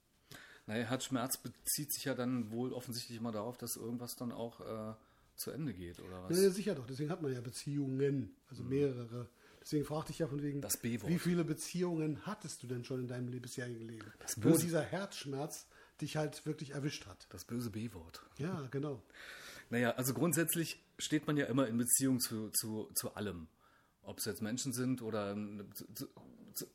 Speaker 1: Naja, Herzschmerz bezieht sich ja dann wohl offensichtlich immer darauf, dass irgendwas dann auch äh, zu Ende geht, oder was?
Speaker 2: Ja, sicher doch, deswegen hat man ja Beziehungen, also mehrere. Deswegen fragte ich ja von wegen, wie viele Beziehungen hattest du denn schon in deinem bisherigen Leben?
Speaker 1: Das
Speaker 2: wo
Speaker 1: Böse.
Speaker 2: dieser Herzschmerz dich halt wirklich erwischt hat.
Speaker 1: Das böse B-Wort.
Speaker 2: Ja, genau.
Speaker 1: Naja, also grundsätzlich steht man ja immer in Beziehung zu, zu, zu allem. Ob es jetzt Menschen sind oder zu, zu, zu,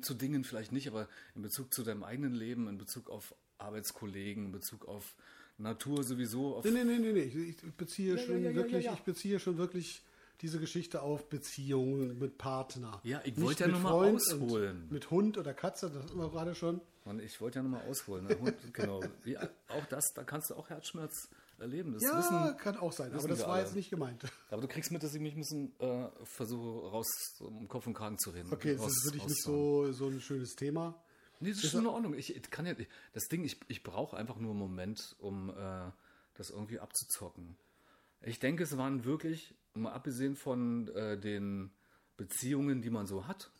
Speaker 1: zu Dingen vielleicht nicht, aber in Bezug zu deinem eigenen Leben, in Bezug auf Arbeitskollegen, in Bezug auf Natur sowieso. Auf,
Speaker 2: Nee, nee, nee, nee, nee. Ich, ich beziehe
Speaker 1: Ja, ja,
Speaker 2: schon
Speaker 1: ja, ja,
Speaker 2: wirklich,
Speaker 1: ja, ja.
Speaker 2: ich beziehe schon wirklich diese Geschichte auf Beziehungen mit Partner.
Speaker 1: Ja, ich
Speaker 2: Nicht
Speaker 1: wollte ja
Speaker 2: mit
Speaker 1: nur mal
Speaker 2: Freund
Speaker 1: ausholen.
Speaker 2: Mit Hund oder Katze, das hatten wir gerade schon.
Speaker 1: Mann, ich wollte ja nochmal ausholen. Ne? Hund, genau. Wie, auch das, da kannst du auch Herzschmerz erleben. Das
Speaker 2: Ja,
Speaker 1: wissen,
Speaker 2: kann auch sein, aber das war
Speaker 1: alle.
Speaker 2: jetzt nicht gemeint.
Speaker 1: aber du kriegst mit, dass ich mich ein bisschen äh, versuche, raus um Kopf und Kragen zu reden.
Speaker 2: Okay, das
Speaker 1: raus,
Speaker 2: ist wirklich nicht so, so ein schönes Thema.
Speaker 1: Nee, das ist schon in Ordnung. Ich, ich kann ja, das Ding, ich, ich brauche einfach nur einen Moment, um äh, das irgendwie abzuzocken. Ich denke, es waren wirklich, mal abgesehen von äh, den Beziehungen, die man so hat,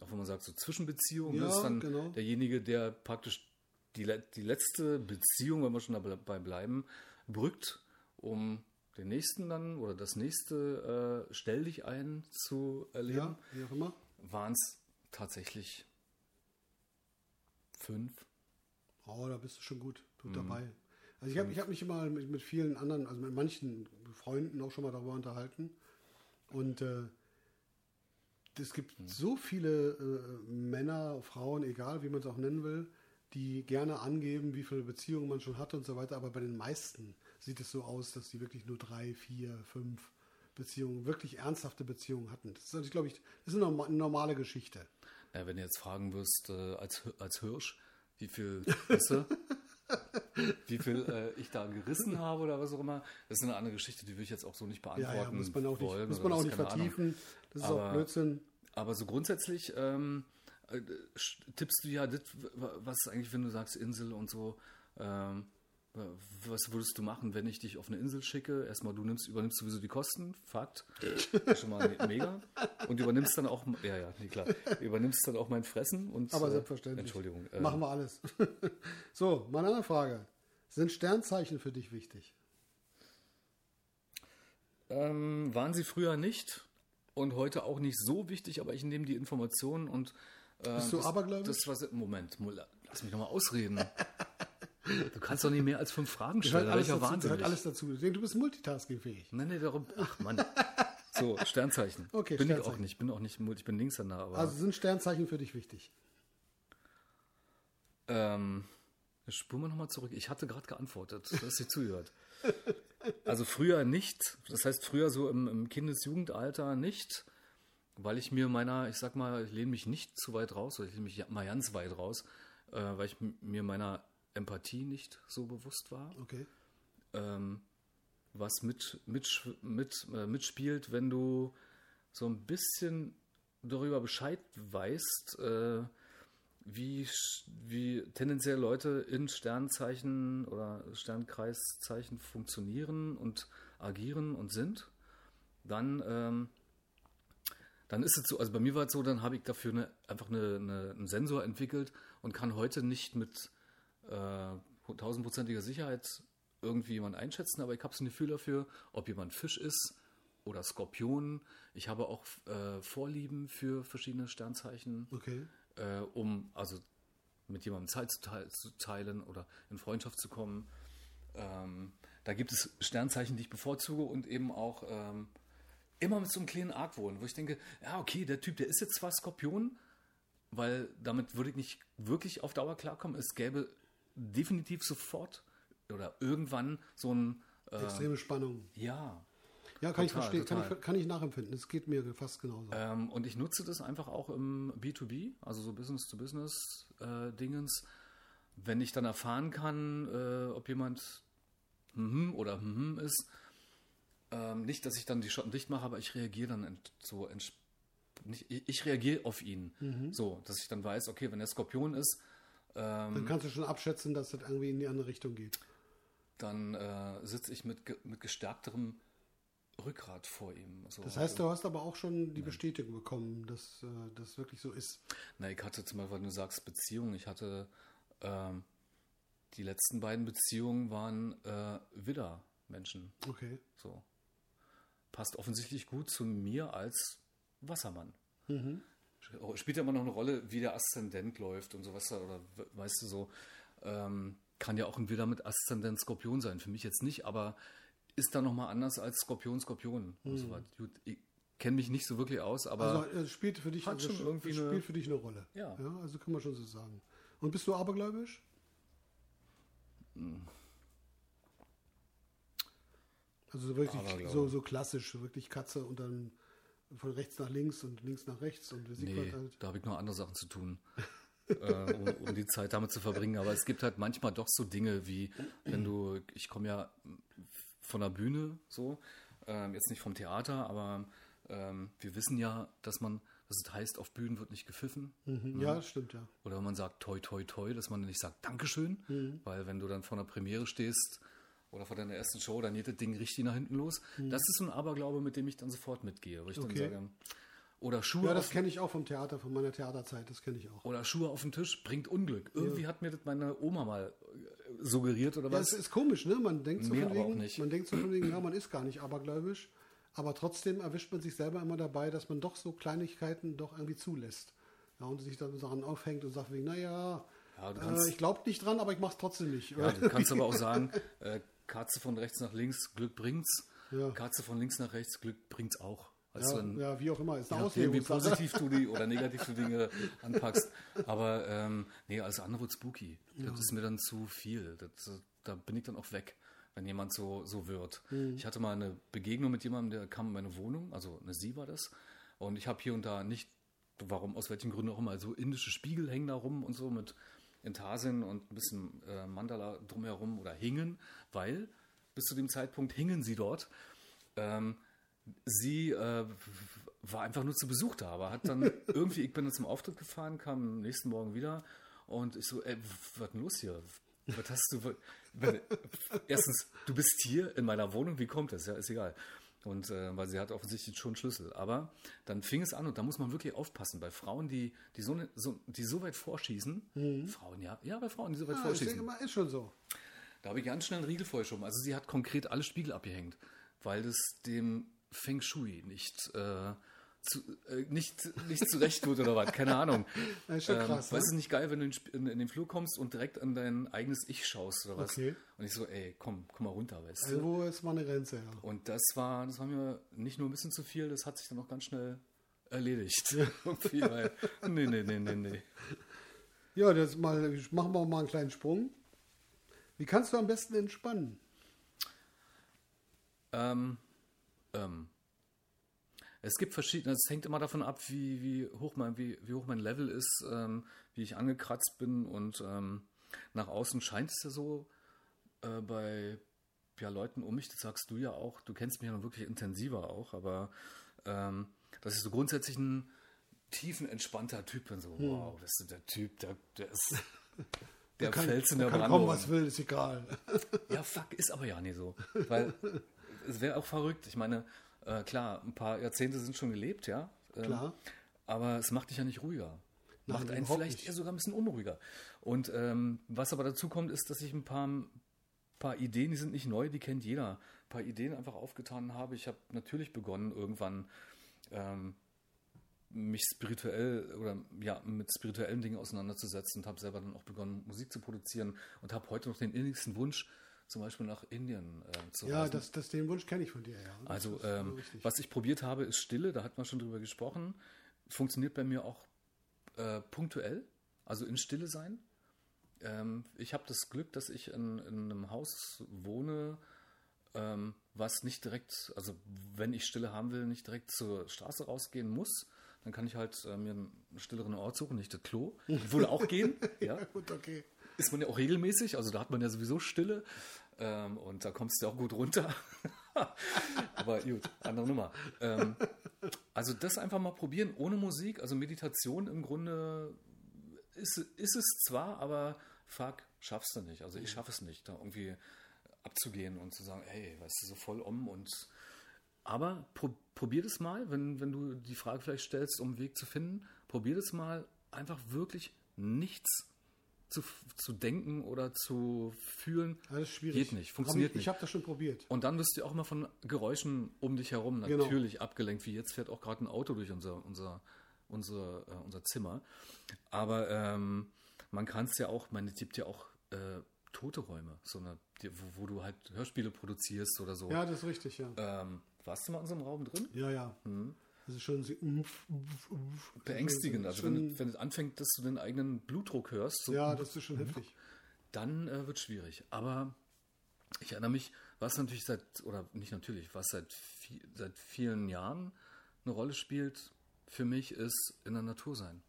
Speaker 1: auch wenn man sagt, so Zwischenbeziehungen,
Speaker 2: Ja,
Speaker 1: ist dann
Speaker 2: genau.
Speaker 1: derjenige, der praktisch die, die letzte Beziehung, wenn wir schon dabei bleiben, brückt, um den nächsten dann oder das nächste äh, Stell dich ein zu erleben
Speaker 2: Ja, wie auch immer.
Speaker 1: waren es tatsächlich fünf.
Speaker 2: Oh, da bist du schon gut,
Speaker 1: Mhm.
Speaker 2: gut dabei. Also ich habe ich hab mich immer mit, mit vielen anderen, also mit manchen Freunden auch schon mal darüber unterhalten. Und äh, es gibt
Speaker 1: Mhm.
Speaker 2: so viele äh, Männer, Frauen, egal wie man es auch nennen will, die gerne angeben, wie viele Beziehungen man schon hatte und so weiter. Aber bei den meisten sieht es so aus, dass die wirklich nur drei, vier, fünf Beziehungen, wirklich ernsthafte Beziehungen hatten. Das ist, also, glaube ich, das ist eine norma- eine normale Geschichte.
Speaker 1: Ja, wenn du jetzt fragen wirst, äh, als, als Hirsch, wie viel, weißt du, wie viel äh, ich da gerissen habe oder was auch immer, das ist eine andere Geschichte, die will ich jetzt auch so nicht
Speaker 2: Ja,
Speaker 1: beantworten
Speaker 2: ja, muss man auch
Speaker 1: wollen.
Speaker 2: nicht, muss man auch nicht
Speaker 1: keine Ahnung.
Speaker 2: vertiefen. Das ist
Speaker 1: Aber-
Speaker 2: auch Blödsinn.
Speaker 1: Aber so grundsätzlich ähm, äh, tippst du ja das, w- was eigentlich, wenn du sagst Insel und so, ähm, was würdest du machen, wenn ich dich auf eine Insel schicke? Erstmal, du nimmst, übernimmst sowieso die Kosten, Fakt. Schon mal me- mega. Und übernimmst dann auch, ja, ja, nee, klar, übernimmst dann auch mein Fressen und.
Speaker 2: Aber
Speaker 1: äh,
Speaker 2: selbstverständlich.
Speaker 1: Entschuldigung. äh,
Speaker 2: Machen wir alles. so, meine andere Frage. Sind Sternzeichen für dich wichtig?
Speaker 1: Ähm, waren sie früher nicht und heute auch nicht so wichtig, aber ich nehme die Informationen und. Äh,
Speaker 2: Bist du
Speaker 1: das,
Speaker 2: abergläubisch?
Speaker 1: Das was, Moment, lass mich nochmal ausreden. du kannst doch nicht mehr als fünf Fragen stellen.
Speaker 2: Gehört
Speaker 1: da
Speaker 2: alles,
Speaker 1: ich
Speaker 2: dazu, gehört alles dazu. Ich denke, du bist multitaskingfähig.
Speaker 1: Nein, nee, darum. Ach Mann. So, Sternzeichen.
Speaker 2: Okay,
Speaker 1: bin ich
Speaker 2: Sternzeichen.
Speaker 1: auch nicht. Bin auch nicht, ich bin Linkshänder, aber
Speaker 2: Also sind Sternzeichen für dich wichtig?
Speaker 1: Ähm, spuren wir nochmal zurück. Ich hatte gerade geantwortet, du hast dir zugehört. Also früher nicht, das heißt früher so im, im Kindesjugendalter nicht, weil ich mir meiner, ich sag mal, ich lehne mich nicht zu weit raus, oder ich lehne mich mal ganz weit raus, äh, weil ich mir meiner Empathie nicht so bewusst war.
Speaker 2: Okay.
Speaker 1: Ähm, was mit, mit, mit, äh, mitspielt, wenn du so ein bisschen darüber Bescheid weißt, äh, wie, wie tendenziell Leute in Sternzeichen oder Sternkreiszeichen funktionieren und agieren und sind, dann, ähm, dann ist es so, also bei mir war es so, dann habe ich dafür eine, einfach eine, eine, einen Sensor entwickelt und kann heute nicht mit äh, tausendprozentiger Sicherheit irgendwie jemand einschätzen, aber ich habe so ein Gefühl dafür, ob jemand Fisch ist oder Skorpion. Ich habe auch äh, Vorlieben für verschiedene Sternzeichen
Speaker 2: Okay.
Speaker 1: äh, um also mit jemandem Zeit zu, teil, zu teilen oder in Freundschaft zu kommen. Ähm, da gibt es Sternzeichen, die ich bevorzuge und eben auch ähm, immer mit so einem kleinen Argwohn, wo ich denke, ja, okay, der Typ, der ist jetzt zwar Skorpion, weil damit würde ich nicht wirklich auf Dauer klarkommen. Es gäbe definitiv sofort oder irgendwann so ein äh,
Speaker 2: Extreme Spannung.
Speaker 1: ja,
Speaker 2: Ja, kann ich
Speaker 1: Total,
Speaker 2: verstehen, kann ich, kann ich nachempfinden. Es geht mir fast genauso.
Speaker 1: Ähm, und ich nutze das einfach auch im B2B, also so Business-to-Business-Dingens. Wenn ich dann erfahren kann, äh, ob jemand mhm oder mhm ist, ähm, nicht, dass ich dann die Schotten dicht mache, aber ich reagiere dann ent, so ents- nicht, ich, ich reagiere auf ihn. So, dass ich dann weiß, okay, wenn er Skorpion ist, ähm,
Speaker 2: Dann kannst du schon abschätzen, dass das irgendwie in die andere Richtung geht.
Speaker 1: dann äh, sitze ich mit, mit gestärkterem Rückgrat vor ihm. So,
Speaker 2: Das heißt, du hast aber auch schon die Bestätigung bekommen, dass äh, das wirklich so ist.
Speaker 1: Na, ich hatte zum Beispiel, wenn du sagst Beziehung, ich hatte ähm, die letzten beiden Beziehungen waren äh, Widder-Menschen.
Speaker 2: Okay.
Speaker 1: So. Passt offensichtlich gut zu mir als Wassermann. Spielt ja immer noch eine Rolle, wie der Aszendent läuft und sowas. Oder we- weißt du so, ähm, kann ja auch ein Widder mit Aszendent Skorpion sein. Für mich jetzt nicht, aber ist da nochmal anders als Skorpion, Skorpion und so weiter. Gut, ich kenne mich nicht so wirklich aus, aber
Speaker 2: Also es spielt für dich, also,
Speaker 1: irgendwie
Speaker 2: spielt
Speaker 1: eine-
Speaker 2: für dich eine Rolle.
Speaker 1: Ja.
Speaker 2: Also kann man schon so sagen. Und bist du abergläubisch? Also so wirklich so, so klassisch, so wirklich Katze und dann von rechts nach links und links nach rechts und sieht
Speaker 1: Nee,
Speaker 2: man halt.
Speaker 1: da habe ich noch andere Sachen zu tun, äh, um, um die Zeit damit zu verbringen. Aber es gibt halt manchmal doch so Dinge wie, wenn du, ich komme ja von der Bühne so, ähm, jetzt nicht vom Theater, aber ähm, wir wissen ja, dass man, dass es heißt, auf Bühnen wird nicht gepfiffen.
Speaker 2: Mhm. Ja, stimmt ja.
Speaker 1: Oder wenn man sagt toi toi toi, dass man nicht sagt Dankeschön,
Speaker 2: Mhm.
Speaker 1: weil wenn du dann vor einer Premiere stehst oder vor deiner ersten Show, dann geht das Ding richtig nach hinten los. Das ist so ein Aberglaube, mit dem ich dann sofort mitgehe. Wo ich
Speaker 2: Mhm. Okay.
Speaker 1: dann sage, oder Schuhe
Speaker 2: Ja, das kenne ich auch vom Theater, von meiner Theaterzeit, das kenne ich auch.
Speaker 1: oder Schuhe auf den Tisch bringt Unglück. Irgendwie hat mir das meine Oma mal äh, suggeriert oder
Speaker 2: Ja,
Speaker 1: was.
Speaker 2: es ist komisch, ne? Man denkt so von wegen,
Speaker 1: nicht.
Speaker 2: man denkt so von wegen, ja, man ist gar nicht abergläubisch, aber trotzdem erwischt man sich selber immer dabei, dass man doch so Kleinigkeiten doch irgendwie zulässt. Ja, und sich dann daran aufhängt und sagt wegen, naja,
Speaker 1: Ja,
Speaker 2: äh, ich glaube nicht dran, aber ich mach's trotzdem nicht.
Speaker 1: ja, du kannst aber auch sagen, äh, Katze von rechts nach links, Glück bringt's.
Speaker 2: Ja.
Speaker 1: Katze von links nach rechts, Glück bringt's auch. Weißt
Speaker 2: ja,
Speaker 1: dann,
Speaker 2: ja, wie auch immer, ist eine
Speaker 1: nachdem, wie positiv du die oder negativ du Dinge anpackst. Aber ähm, nee, alles andere wird spooky. Das ist mir dann zu viel. Das, da bin ich dann auch weg, wenn jemand so, so wird.
Speaker 2: Mhm.
Speaker 1: Ich hatte mal eine Begegnung mit jemandem, der kam in meine Wohnung, also eine Sie war das. Und ich habe hier und da nicht, warum, aus welchen Gründen auch immer, so indische Spiegel hängen da rum und so mit Intarsien und ein bisschen äh, Mandala drumherum oder hingen, weil bis zu dem Zeitpunkt hingen sie dort. Ähm, sie äh, war einfach nur zu Besuch da, aber hat dann irgendwie, ich bin dann zum Auftritt gefahren, kam am nächsten Morgen wieder und ich so, ey, was denn los hier? Was hast du? Erstens, du bist hier in meiner Wohnung, wie kommt das? Ja, ist egal. Und äh, weil sie hat offensichtlich schon Schlüssel. Aber dann fing es an und da muss man wirklich aufpassen. Bei Frauen, die, die, so, ne- so, die so weit vorschießen, Frauen, ja, ja, bei Frauen, die so weit
Speaker 2: ich
Speaker 1: vorschießen.
Speaker 2: denke mal, ist schon so.
Speaker 1: Da habe ich ganz schnell einen Riegel vorgeschoben. Also sie hat konkret alle Spiegel abgehängt, weil das dem Feng Shui nicht, äh, zu, äh, nicht, nicht zurecht wird oder was. Keine Ahnung.
Speaker 2: Das ist schon krass,
Speaker 1: Weil es
Speaker 2: ne?
Speaker 1: ist nicht geil, wenn du in, in, in den Flur kommst und direkt an dein eigenes Ich schaust oder was.
Speaker 2: Okay.
Speaker 1: Und ich so, ey, komm, komm mal runter, weißt du.
Speaker 2: Irgendwo ist mal eine Grenze, ja.
Speaker 1: Und das war, das war mir nicht nur ein bisschen zu viel, das hat sich dann auch ganz schnell erledigt. Irgendwie, weil, nee, nee, nee, nee, nee.
Speaker 2: Ja, das mal, machen wir mal einen kleinen Sprung. Wie kannst du am besten entspannen?
Speaker 1: Ähm, ähm, es gibt verschiedene, es hängt immer davon ab, wie, wie, hoch, mein, wie, wie hoch mein Level ist, ähm, wie ich angekratzt bin und ähm, nach außen scheint es ja so äh, bei ja, Leuten um mich, das sagst du ja auch, du kennst mich ja noch wirklich intensiver auch, aber ähm, dass ich so grundsätzlich ein tiefenentspannter Typ bin, so, wow, das ist der Typ, der, der ist der
Speaker 2: kann,
Speaker 1: Fels in
Speaker 2: da
Speaker 1: der
Speaker 2: kann kommen, was will, ist egal.
Speaker 1: Ja, fuck, ist aber ja nicht so. Weil es wäre auch verrückt. Ich meine, äh, klar, ein paar Jahrzehnte sind schon gelebt, ja. Ähm,
Speaker 2: Klar.
Speaker 1: Aber es macht dich ja nicht ruhiger.
Speaker 2: Nein,
Speaker 1: macht einen vielleicht
Speaker 2: nicht.
Speaker 1: eher sogar ein bisschen unruhiger. Und ähm, was aber dazu kommt, ist, dass ich ein paar, paar Ideen, die sind nicht neu, die kennt jeder, ein paar Ideen einfach aufgetan habe. Ich habe natürlich begonnen, irgendwann ähm, mich spirituell oder ja, mit spirituellen Dingen auseinanderzusetzen und habe selber dann auch begonnen, Musik zu produzieren und habe heute noch den innigsten Wunsch, zum Beispiel nach Indien äh, zu
Speaker 2: Ja,
Speaker 1: reisen.
Speaker 2: das, das, den Wunsch kenne ich von dir, ja. Das
Speaker 1: Also, ähm, was ich probiert habe, ist Stille, da hat man schon drüber gesprochen. Funktioniert bei mir auch äh, punktuell, also in Stille sein. Ähm, ich habe das Glück, dass ich in, in einem Haus wohne, ähm, was nicht direkt, also wenn ich Stille haben will, nicht direkt zur Straße rausgehen muss. Dann kann ich halt äh, mir einen stilleren Ort suchen, nicht das Klo. Würde auch gehen, ja
Speaker 2: Gut, okay.
Speaker 1: Ist man ja auch regelmäßig, also da hat man ja sowieso Stille ähm, und da kommst du ja auch gut runter. Aber gut, andere Nummer. Ähm, also das einfach mal probieren ohne Musik, also Meditation im Grunde ist, ist es zwar, aber fuck, schaffst du nicht. Also ich schaffe es nicht, da irgendwie abzugehen und zu sagen, hey, weißt du, so voll um und aber pro, probier das mal, wenn, wenn du die Frage vielleicht stellst, um einen Weg zu finden, probier das mal, einfach wirklich nichts zu, zu denken oder zu fühlen.
Speaker 2: Ist schwierig.
Speaker 1: Geht nicht, funktioniert
Speaker 2: ich,
Speaker 1: nicht.
Speaker 2: Ich habe das schon probiert.
Speaker 1: Und dann wirst du auch mal von Geräuschen um dich herum
Speaker 2: Genau.
Speaker 1: natürlich abgelenkt, wie jetzt fährt auch gerade ein Auto durch unser, unser, unser, äh, unser Zimmer. Aber ähm, man kann es ja auch, man gibt ja auch äh, tote Räume, so eine, wo, wo du halt Hörspiele produzierst oder so.
Speaker 2: Ja, das ist richtig, ja.
Speaker 1: Ähm, warst du mal in so einem Raum drin?
Speaker 2: Ja, ja. Das ist schon so umf, umf, umf.
Speaker 1: Beängstigend. Also wenn, wenn es anfängt, dass du den eigenen Blutdruck hörst, so,
Speaker 2: ja, das ist schon heftig.
Speaker 1: dann äh, wird schwierig. Aber ich erinnere mich, was natürlich seit, oder nicht natürlich, was seit, seit vielen Jahren eine Rolle spielt, für mich ist in der Natur sein.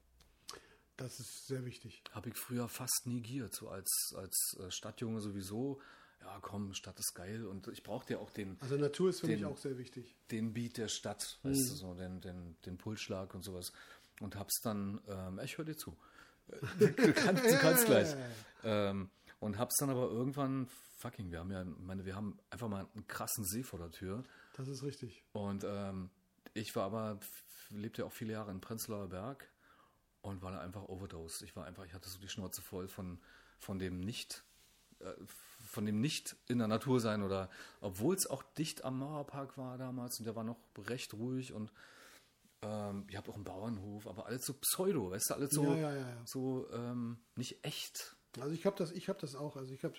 Speaker 2: Das ist sehr wichtig.
Speaker 1: Habe ich früher fast negiert, so als, als äh, Stadtjunge sowieso. Ja, komm, Stadt ist geil und ich brauchte ja auch den,
Speaker 2: Also Natur ist für mich
Speaker 1: Den-
Speaker 2: auch sehr wichtig.
Speaker 1: den Beat der Stadt, weißt du, so den, den, den Pulsschlag und sowas. Und hab's dann, ähm, ich höre dir zu. Du kannst, du kannst gleich. Ähm, und hab's dann aber irgendwann, fucking, wir haben ja, ich meine, wir haben einfach mal einen krassen See vor der Tür.
Speaker 2: Das ist richtig.
Speaker 1: Und ähm, ich war aber, lebte ja auch viele Jahre in Prenzlauer Berg und war da einfach overdosed. Ich war einfach, ich hatte so die Schnauze voll von, von dem nicht, von dem nicht in der Natur sein oder, obwohl es auch dicht am Mauerpark war damals und der war noch recht ruhig und ähm, ihr habt auch einen Bauernhof, aber alles so pseudo, weißt du, alles so,
Speaker 2: Ja, ja, ja, ja.
Speaker 1: so ähm, nicht echt.
Speaker 2: Also ich habe das, ich habe das auch. Also ich habe,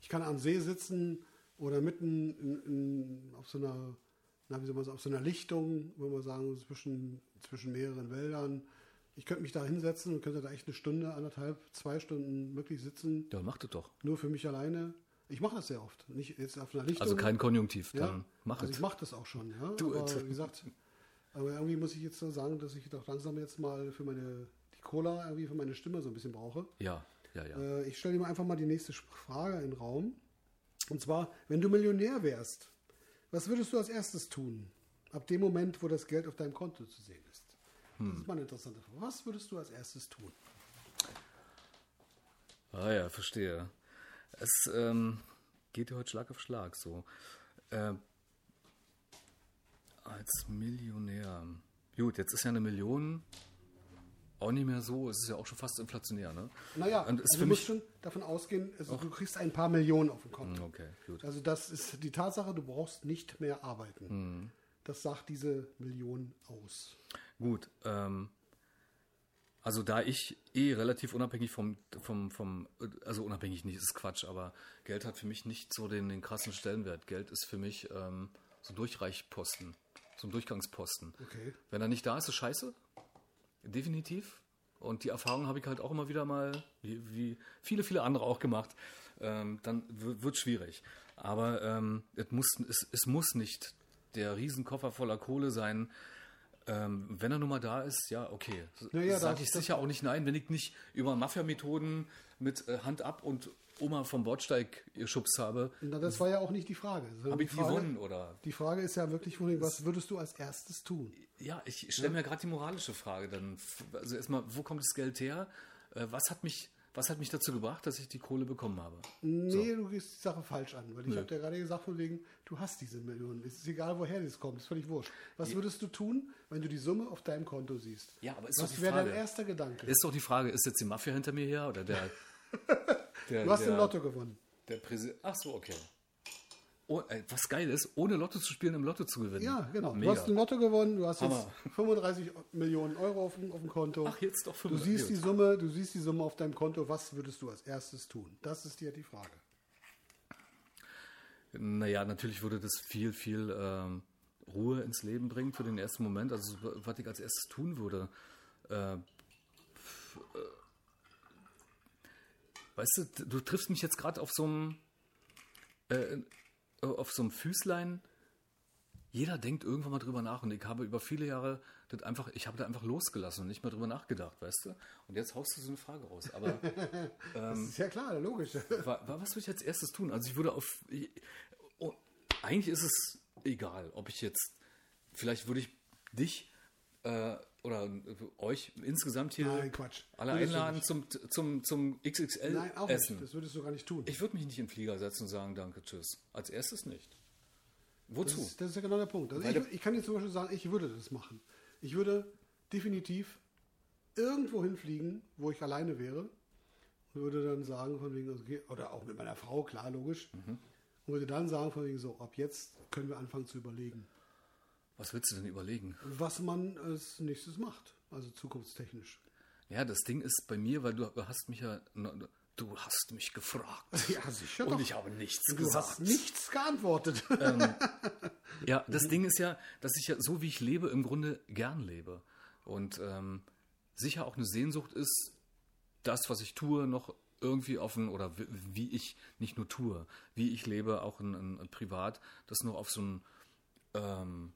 Speaker 2: ich kann am See sitzen oder mitten in, in, auf so einer, na wie soll man sagen, auf so einer Lichtung, würde man sagen, zwischen zwischen mehreren Wäldern. Ich könnte mich da hinsetzen und könnte da echt eine Stunde, anderthalb, zwei Stunden wirklich sitzen,
Speaker 1: Ja, macht es doch.
Speaker 2: nur für mich alleine. Ich mache das sehr oft. Nicht jetzt auf einer Lichtung.
Speaker 1: Also kein Konjunktiv,
Speaker 2: Ja,
Speaker 1: dann mach
Speaker 2: also
Speaker 1: es.
Speaker 2: ich mache das auch schon, ja.
Speaker 1: Do
Speaker 2: aber
Speaker 1: it.
Speaker 2: wie gesagt, aber irgendwie muss ich jetzt so sagen, dass ich doch langsam jetzt mal für meine die Cola irgendwie für meine Stimme so ein bisschen brauche.
Speaker 1: Ja, ja, ja.
Speaker 2: Äh, ich stelle dir einfach mal die nächste Frage in den Raum. Und zwar, wenn du Millionär wärst, was würdest du als erstes tun? Ab dem Moment, wo das Geld auf deinem Konto zu sehen ist. Das ist mal eine interessante Frage. Was würdest du als erstes tun?
Speaker 1: Ah ja, verstehe. Es ähm, geht ja heute Schlag auf Schlag so. Äh, als Millionär. Gut, jetzt ist ja eine Million auch nicht mehr so, es ist ja auch schon fast inflationär, ne?
Speaker 2: Naja,
Speaker 1: Und
Speaker 2: also
Speaker 1: für
Speaker 2: du musst
Speaker 1: mich-
Speaker 2: schon davon ausgehen, also du kriegst ein paar Millionen auf dem Konto.
Speaker 1: Okay, gut.
Speaker 2: Also das ist die Tatsache, du brauchst nicht mehr arbeiten.
Speaker 1: Hm.
Speaker 2: Das sagt diese Million aus.
Speaker 1: Gut, ähm, also da ich eh relativ unabhängig vom, vom, vom, also unabhängig nicht, ist Quatsch, aber Geld hat für mich nicht so den, den krassen Stellenwert. Geld ist für mich ähm, so ein Durchreichposten, so ein Durchgangsposten.
Speaker 2: Okay.
Speaker 1: Wenn er nicht da ist, ist scheiße. Definitiv. und die Erfahrung habe ich halt auch immer wieder mal, wie, wie viele, viele andere auch gemacht, ähm, dann wird schwierig. Aber ähm, es, muss, es, es muss nicht der Riesenkoffer voller Kohle sein. Ähm, wenn er nun mal da ist, ja, okay.
Speaker 2: Naja,
Speaker 1: Sage ich sicher auch nicht nein, wenn ich nicht über Mafia-Methoden mit äh, Hand ab und Oma vom Bordsteig geschubst habe.
Speaker 2: Na, das war ja auch nicht die Frage. sondern
Speaker 1: Habe ich
Speaker 2: die Frage,
Speaker 1: gewonnen oder?
Speaker 2: Die Frage ist ja wirklich, was würdest du als erstes tun?
Speaker 1: Ja, ich stelle mir gerade die moralische Frage dann. Also erstmal, wo kommt das Geld her? Äh, was hat mich, was hat mich dazu gebracht, dass ich die Kohle bekommen habe?
Speaker 2: Nee, du gehst die Sache falsch an, weil ich habe dir gerade gesagt, von wegen, du hast diese Millionen. Es ist egal, woher das kommt, ist völlig wurscht. Was würdest du tun, wenn du die Summe auf deinem Konto siehst?
Speaker 1: Ja, aber ist doch
Speaker 2: Was
Speaker 1: die
Speaker 2: wäre dein
Speaker 1: Frage.
Speaker 2: erster Gedanke?
Speaker 1: Ist doch die Frage, ist jetzt die Mafia hinter mir her oder der. der
Speaker 2: du hast
Speaker 1: der,
Speaker 2: im Lotto gewonnen.
Speaker 1: Der Präsident. Ach so, okay. Oh, äh, was geil ist, ohne Lotto zu spielen, im Lotto zu gewinnen.
Speaker 2: Ja, genau.
Speaker 1: Mega.
Speaker 2: Du hast im Lotto gewonnen, du hast jetzt
Speaker 1: Hammer.
Speaker 2: 35 Millionen Euro auf dem, auf dem Konto.
Speaker 1: Ach, jetzt doch
Speaker 2: Du
Speaker 1: 500.
Speaker 2: siehst die Summe, du siehst die Summe auf deinem Konto. Was würdest du als erstes tun? Das ist dir die Frage.
Speaker 1: Naja, natürlich würde das viel, viel ähm, Ruhe ins Leben bringen für den ersten Moment. Also, was ich als erstes tun würde. Äh, äh, weißt du, du triffst mich jetzt gerade auf so einem äh, auf so einem Füßlein. Jeder denkt irgendwann mal drüber nach und ich habe über viele Jahre das einfach, ich habe da einfach losgelassen und nicht mehr drüber nachgedacht, weißt du? Und jetzt haust du so eine Frage raus. Aber
Speaker 2: Das ist ja klar, logisch.
Speaker 1: wa- wa- was würde ich als erstes tun? Also ich würde auf. Ich, oh, eigentlich ist es egal, ob ich jetzt. Vielleicht würde ich dich äh, oder euch insgesamt hier
Speaker 2: Nein, Quatsch.
Speaker 1: alle
Speaker 2: Würdest
Speaker 1: einladen zum, zum, zum XXL
Speaker 2: Nein, auch
Speaker 1: Essen.
Speaker 2: nicht. Das würdest du gar nicht tun.
Speaker 1: Ich würde mich nicht in den Flieger setzen und sagen, danke, tschüss. Als erstes nicht. Wozu?
Speaker 2: Das ist, das ist ja genau der Punkt. Also ich, ich kann jetzt zum Beispiel sagen, ich würde das machen. Ich würde definitiv irgendwo hinfliegen, wo ich alleine wäre. Und würde dann sagen, von wegen, okay, oder auch mit meiner Frau, klar, logisch.
Speaker 1: Mhm.
Speaker 2: Und würde dann sagen, von wegen so, ab jetzt können wir anfangen zu überlegen,
Speaker 1: Was willst du denn überlegen?
Speaker 2: was man als nächstes macht. Also zukunftstechnisch.
Speaker 1: Ja, das Ding ist bei mir, weil du hast mich ja. Du hast mich gefragt.
Speaker 2: Ja, sicher
Speaker 1: Und
Speaker 2: doch.
Speaker 1: ich habe nichts
Speaker 2: Du
Speaker 1: gesagt.
Speaker 2: hast nichts geantwortet.
Speaker 1: Ja, das Ding ist ja, dass ich ja so wie ich lebe, im Grunde gern lebe. Und ähm, sicher auch eine Sehnsucht ist, das, was ich tue, noch irgendwie offen oder wie, ich nicht nur tue, wie ich lebe, auch in, in, in privat, das noch auf so ein ähm,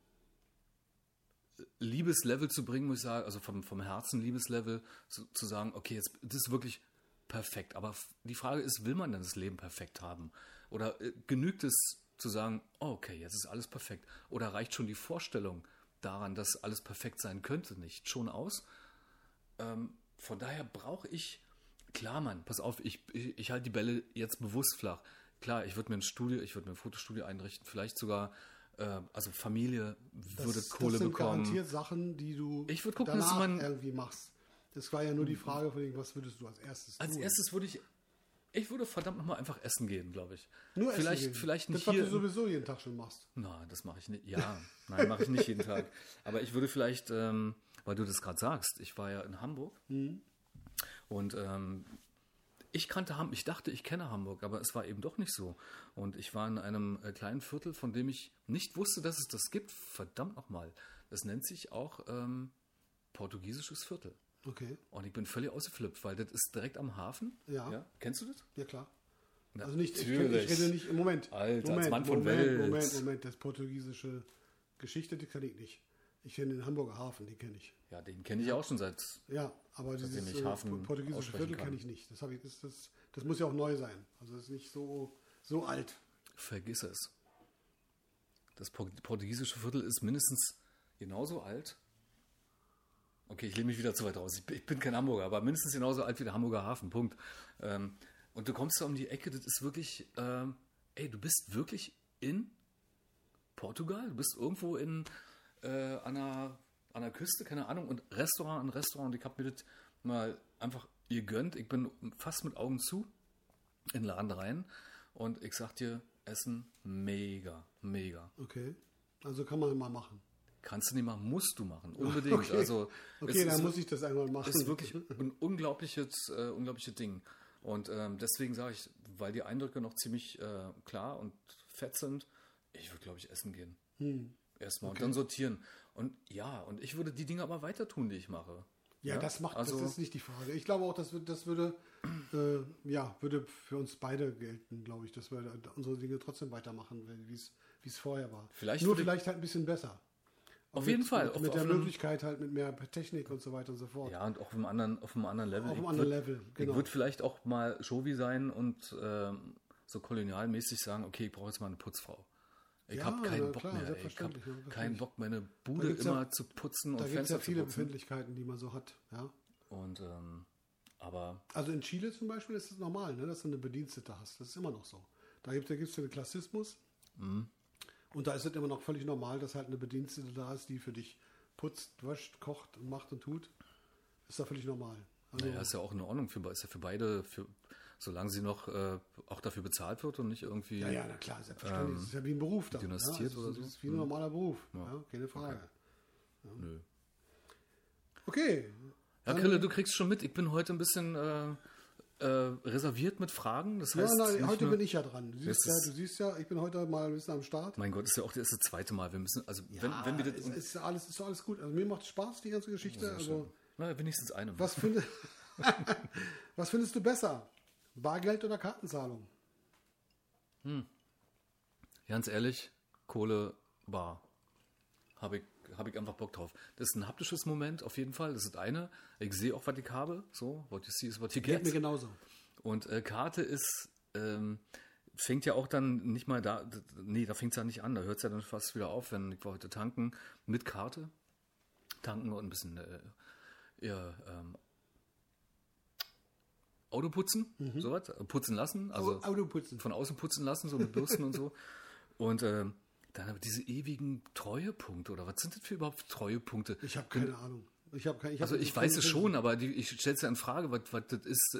Speaker 1: Liebeslevel zu bringen, muss ich sagen, also vom, vom Herzen Liebeslevel zu, zu sagen, okay, jetzt, das ist wirklich perfekt. Aber die Frage ist, will man denn das Leben perfekt haben? Oder äh, genügt es zu sagen, oh, okay, jetzt ist alles perfekt? Oder reicht schon die Vorstellung daran, dass alles perfekt sein könnte, nicht schon aus? Ähm, von daher brauche ich, klar, Mann, pass auf, ich, ich, ich halte die Bälle jetzt bewusst flach. Klar, ich würde mir ein Studio, ich würde mir ein Fotostudio einrichten, vielleicht sogar, also Familie würde Kohle
Speaker 2: das sind
Speaker 1: bekommen.
Speaker 2: garantiert Sachen, die du
Speaker 1: Ich gucken, dass
Speaker 2: danach
Speaker 1: man-
Speaker 2: irgendwie machst. Das war ja nur die Frage von was würdest du als erstes
Speaker 1: Als
Speaker 2: tun?
Speaker 1: erstes würde ich, ich würde verdammt nochmal einfach essen gehen, glaube ich.
Speaker 2: Nur essen
Speaker 1: vielleicht,
Speaker 2: gehen.
Speaker 1: vielleicht nicht
Speaker 2: das, was
Speaker 1: hier.
Speaker 2: du sowieso jeden Tag schon machst.
Speaker 1: Nein, das mache ich nicht. Ja, nein, mache ich nicht jeden Tag. Aber ich würde vielleicht, ähm, weil du das gerade sagst, ich war ja in Hamburg und ähm, ich kannte Hamburg, ich dachte, ich kenne Hamburg, aber es war eben doch nicht so. Und ich war in einem äh, kleinen Viertel, von dem ich nicht wusste, dass es das gibt. Verdammt nochmal. Das nennt sich auch ähm, portugiesisches Viertel.
Speaker 2: Okay,
Speaker 1: Und ich bin völlig ausgeflippt, weil das ist direkt am Hafen.
Speaker 2: Ja.
Speaker 1: Kennst du das?
Speaker 2: ja klar.
Speaker 1: Na,
Speaker 2: Also nicht, ich, kenn- ich rede nicht, im Moment.
Speaker 1: Alter, als
Speaker 2: Moment,
Speaker 1: Mann von
Speaker 2: Moment,
Speaker 1: Welt.
Speaker 2: Moment, Moment, das portugiesische Geschichte, die kenne ich nicht. Ich kenne den Hamburger Hafen, den kenne ich.
Speaker 1: Ja, den kenne ich auch schon seit.
Speaker 2: Ja, aber dieses
Speaker 1: ich
Speaker 2: äh,
Speaker 1: Hafen
Speaker 2: portugiesische Viertel kenne ich nicht. Das, ich, das, das, das muss ja auch neu sein. Also das ist nicht so, so alt.
Speaker 1: Vergiss es. Das Por- portugiesische Viertel ist mindestens genauso alt. Okay, ich lehne mich wieder zu weit raus. Ich bin, ich bin kein Hamburger, aber mindestens genauso alt wie der Hamburger Hafen. Punkt. Ähm, und du kommst da um die Ecke, das ist wirklich, ähm, ey, du bist wirklich in Portugal. Du bist irgendwo in äh, an, der, an der Küste, keine Ahnung, und Restaurant an Restaurant. Und ich habe mir das mal einfach gegönnt. Ich bin fast mit Augen zu in den Laden rein und ich sag dir, Essen mega, mega.
Speaker 2: Okay. Also kann man mal machen.
Speaker 1: Kannst du nicht machen, musst du machen, unbedingt.
Speaker 2: Okay.
Speaker 1: Also
Speaker 2: Okay, dann
Speaker 1: ist,
Speaker 2: muss ich das einmal machen.
Speaker 1: ist wirklich ein unglaubliches, äh, unglaubliches Ding. Und ähm, deswegen sage ich, weil die Eindrücke noch ziemlich äh, klar und fett sind, ich würde, glaube ich, essen gehen.
Speaker 2: Hm.
Speaker 1: Erstmal und dann sortieren. Und ja, und ich würde die Dinge aber weiter tun, die ich mache.
Speaker 2: Ja, das macht,
Speaker 1: also,
Speaker 2: das ist nicht die Frage. Ich glaube auch, das, wird- das würde, äh, ja, würde für uns beide gelten, glaube ich, dass wir unsere Dinge trotzdem weitermachen, wie es vorher war.
Speaker 1: Vielleicht
Speaker 2: Nur vielleicht halt ein bisschen besser.
Speaker 1: Auf
Speaker 2: mit,
Speaker 1: jeden Fall,
Speaker 2: Mit,
Speaker 1: auf-
Speaker 2: mit der
Speaker 1: auf
Speaker 2: Möglichkeit halt mit mehr Technik und so weiter und so fort.
Speaker 1: Ja, und auch auf einem anderen, auf einem anderen Level.
Speaker 2: Auf einem
Speaker 1: Ich
Speaker 2: anderen Level,
Speaker 1: Ich
Speaker 2: genau.
Speaker 1: würde vielleicht auch mal Shovi sein und ähm, so kolonialmäßig sagen, okay, ich brauche jetzt mal eine Putzfrau. Ich
Speaker 2: Ja,
Speaker 1: habe keinen Bock
Speaker 2: klar,
Speaker 1: mehr. Ich habe keinen Bock, meine Bude
Speaker 2: gibt's ja-
Speaker 1: immer zu putzen und
Speaker 2: Da gibt es
Speaker 1: Fenster
Speaker 2: ja viele
Speaker 1: zu putzen.
Speaker 2: Befindlichkeiten, die man so hat. Ja.
Speaker 1: Und ähm, aber
Speaker 2: Also in Chile zum Beispiel ist es normal, ne, dass du eine Bedienstete hast. Das ist immer noch so. Da gibt es den Klassismus.
Speaker 1: Mhm.
Speaker 2: Und da ist es immer noch völlig normal, dass halt eine Bedienstete da ist, die für dich putzt, wäscht, kocht und macht und tut. Ist da völlig normal. Also,
Speaker 1: naja, ist ja auch in Ordnung für, ist ja für beide, für, solange sie noch äh, auch dafür bezahlt wird und nicht irgendwie.
Speaker 2: ja, ja, na klar, selbstverständlich. das ist ja wie ein Beruf dann.
Speaker 1: dynastiert
Speaker 2: ja, ist-
Speaker 1: oder so.
Speaker 2: Es ist wie ein normaler Beruf. Ja. keine Frage.
Speaker 1: Nö.
Speaker 2: Okay.
Speaker 1: Ja, Krille, du kriegst schon mit. Ich bin heute ein bisschen äh, äh, reserviert mit Fragen. Das
Speaker 2: Ja,
Speaker 1: heißt,
Speaker 2: nein,
Speaker 1: nicht
Speaker 2: heute
Speaker 1: nur-
Speaker 2: bin ich ja dran. Du siehst
Speaker 1: Das
Speaker 2: ja,
Speaker 1: ist-
Speaker 2: du siehst ja, ich bin heute mal ein bisschen am Start.
Speaker 1: Mein Gott, ist ja auch das, ist das zweite Mal. Wir müssen, also wenn,
Speaker 2: Ja,
Speaker 1: wenn wir das.
Speaker 2: es ist alles, ist alles gut. Also mir macht Spaß, die ganze Geschichte. Also,
Speaker 1: na, wenigstens eine.
Speaker 2: was, finde, was findest du besser? Bargeld oder Kartenzahlung?
Speaker 1: Ganz ehrlich, Kohle, Bar. Habe ich, hab ich einfach Bock drauf. Das ist ein haptisches Moment, auf jeden Fall. Das ist eine. Ich sehe auch, was ich habe. So, what you see is what you
Speaker 2: Geht mir
Speaker 1: get.
Speaker 2: genauso.
Speaker 1: Und äh, Karte ist, ähm, fängt ja auch dann nicht mal da, nee, da fängt es ja nicht an. Da hört es ja dann fast wieder auf, wenn ich war heute tanken mit Karte. Tanken und ein bisschen äh, eher ähm, Auto putzen, sowas, äh, putzen lassen, also
Speaker 2: Auto putzen.
Speaker 1: von außen putzen lassen, so mit Bürsten und so. Und ähm, dann aber diese ewigen Treuepunkte oder was sind das für überhaupt Treuepunkte?
Speaker 2: Ich habe keine Ahnung. Ich habe keine, ich hab
Speaker 1: Also ich weiß es schon, aber die, ich stelle es ja in Frage, was, was das ist.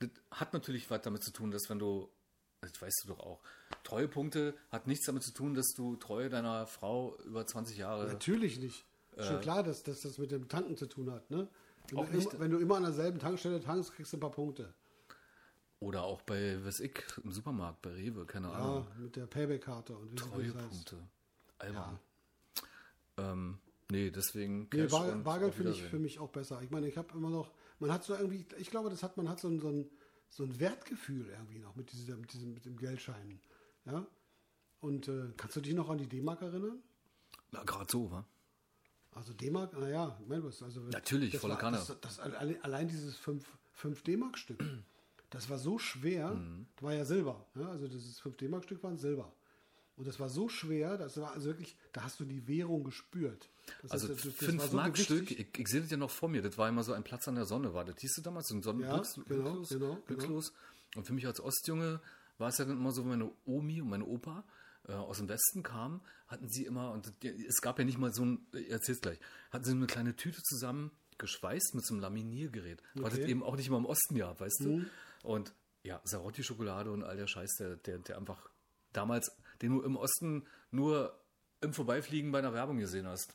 Speaker 1: Das hat natürlich was damit zu tun, dass wenn du, das weißt du doch auch, Treuepunkte hat nichts damit zu tun, dass du Treue deiner Frau über 20 Jahre.
Speaker 2: Natürlich nicht. Schon klar, dass, dass das mit dem Tanken zu tun hat. Ne? Wenn,
Speaker 1: Auch
Speaker 2: du
Speaker 1: nicht-
Speaker 2: immer, wenn du immer an derselben Tankstelle tankst, kriegst du ein paar Punkte.
Speaker 1: Oder auch bei, was ich, im Supermarkt, bei Rewe, keine
Speaker 2: Ja,
Speaker 1: Ahnung.
Speaker 2: mit der Payback-Karte und wie.
Speaker 1: Treuepunkte. Albern. Ähm, nee, deswegen
Speaker 2: Nee,
Speaker 1: Cash
Speaker 2: Bar,
Speaker 1: und
Speaker 2: Bargeld finde ich für mich auch besser. Ich meine, ich habe immer noch, man hat so irgendwie, ich glaube, das hat, man hat so ein, so ein, so ein Wertgefühl irgendwie noch mit, dieser, mit, diesem, mit dem Geldschein. Ja? Und äh, kannst du dich noch an die D-Mark erinnern?
Speaker 1: Na, gerade so, wa?
Speaker 2: Also D-Mark, naja, Melbus. Also
Speaker 1: Natürlich,
Speaker 2: das
Speaker 1: volle
Speaker 2: war,
Speaker 1: Kanne.
Speaker 2: Das, das, allein, dieses 5, 5 D-Mark-Stück, das war so schwer,
Speaker 1: Mhm.
Speaker 2: das war ja Silber. Ja? Also dieses 5 D-Mark-Stück war ein Silber. Und das war so schwer, das war also wirklich, da hast du die Währung gespürt. Das
Speaker 1: Also
Speaker 2: heißt, das- das
Speaker 1: 5
Speaker 2: so
Speaker 1: Mark Stück, ich, ich sehe das ja noch vor mir, das war immer so ein Platz an der Sonne, war das hieß du damals, so ein Sonnenglücks,
Speaker 2: Ja, genau,
Speaker 1: Glücklos,
Speaker 2: genau, genau.
Speaker 1: Glückslos. Und für mich als Ostjunge war es ja dann immer so, meine Omi und meine Opa äh, aus dem Westen kamen, hatten sie immer, und es gab ja nicht mal so ein, ich erzähl's gleich, hatten sie eine kleine Tüte zusammen geschweißt mit so einem Laminiergerät,
Speaker 2: Okay. Mhm.
Speaker 1: eben auch nicht immer im Osten gab, weißt du? Und ja, Sarotti-Schokolade und all der Scheiß, der, der, der einfach damals, den du im Osten nur im Vorbeifliegen bei einer Werbung gesehen hast.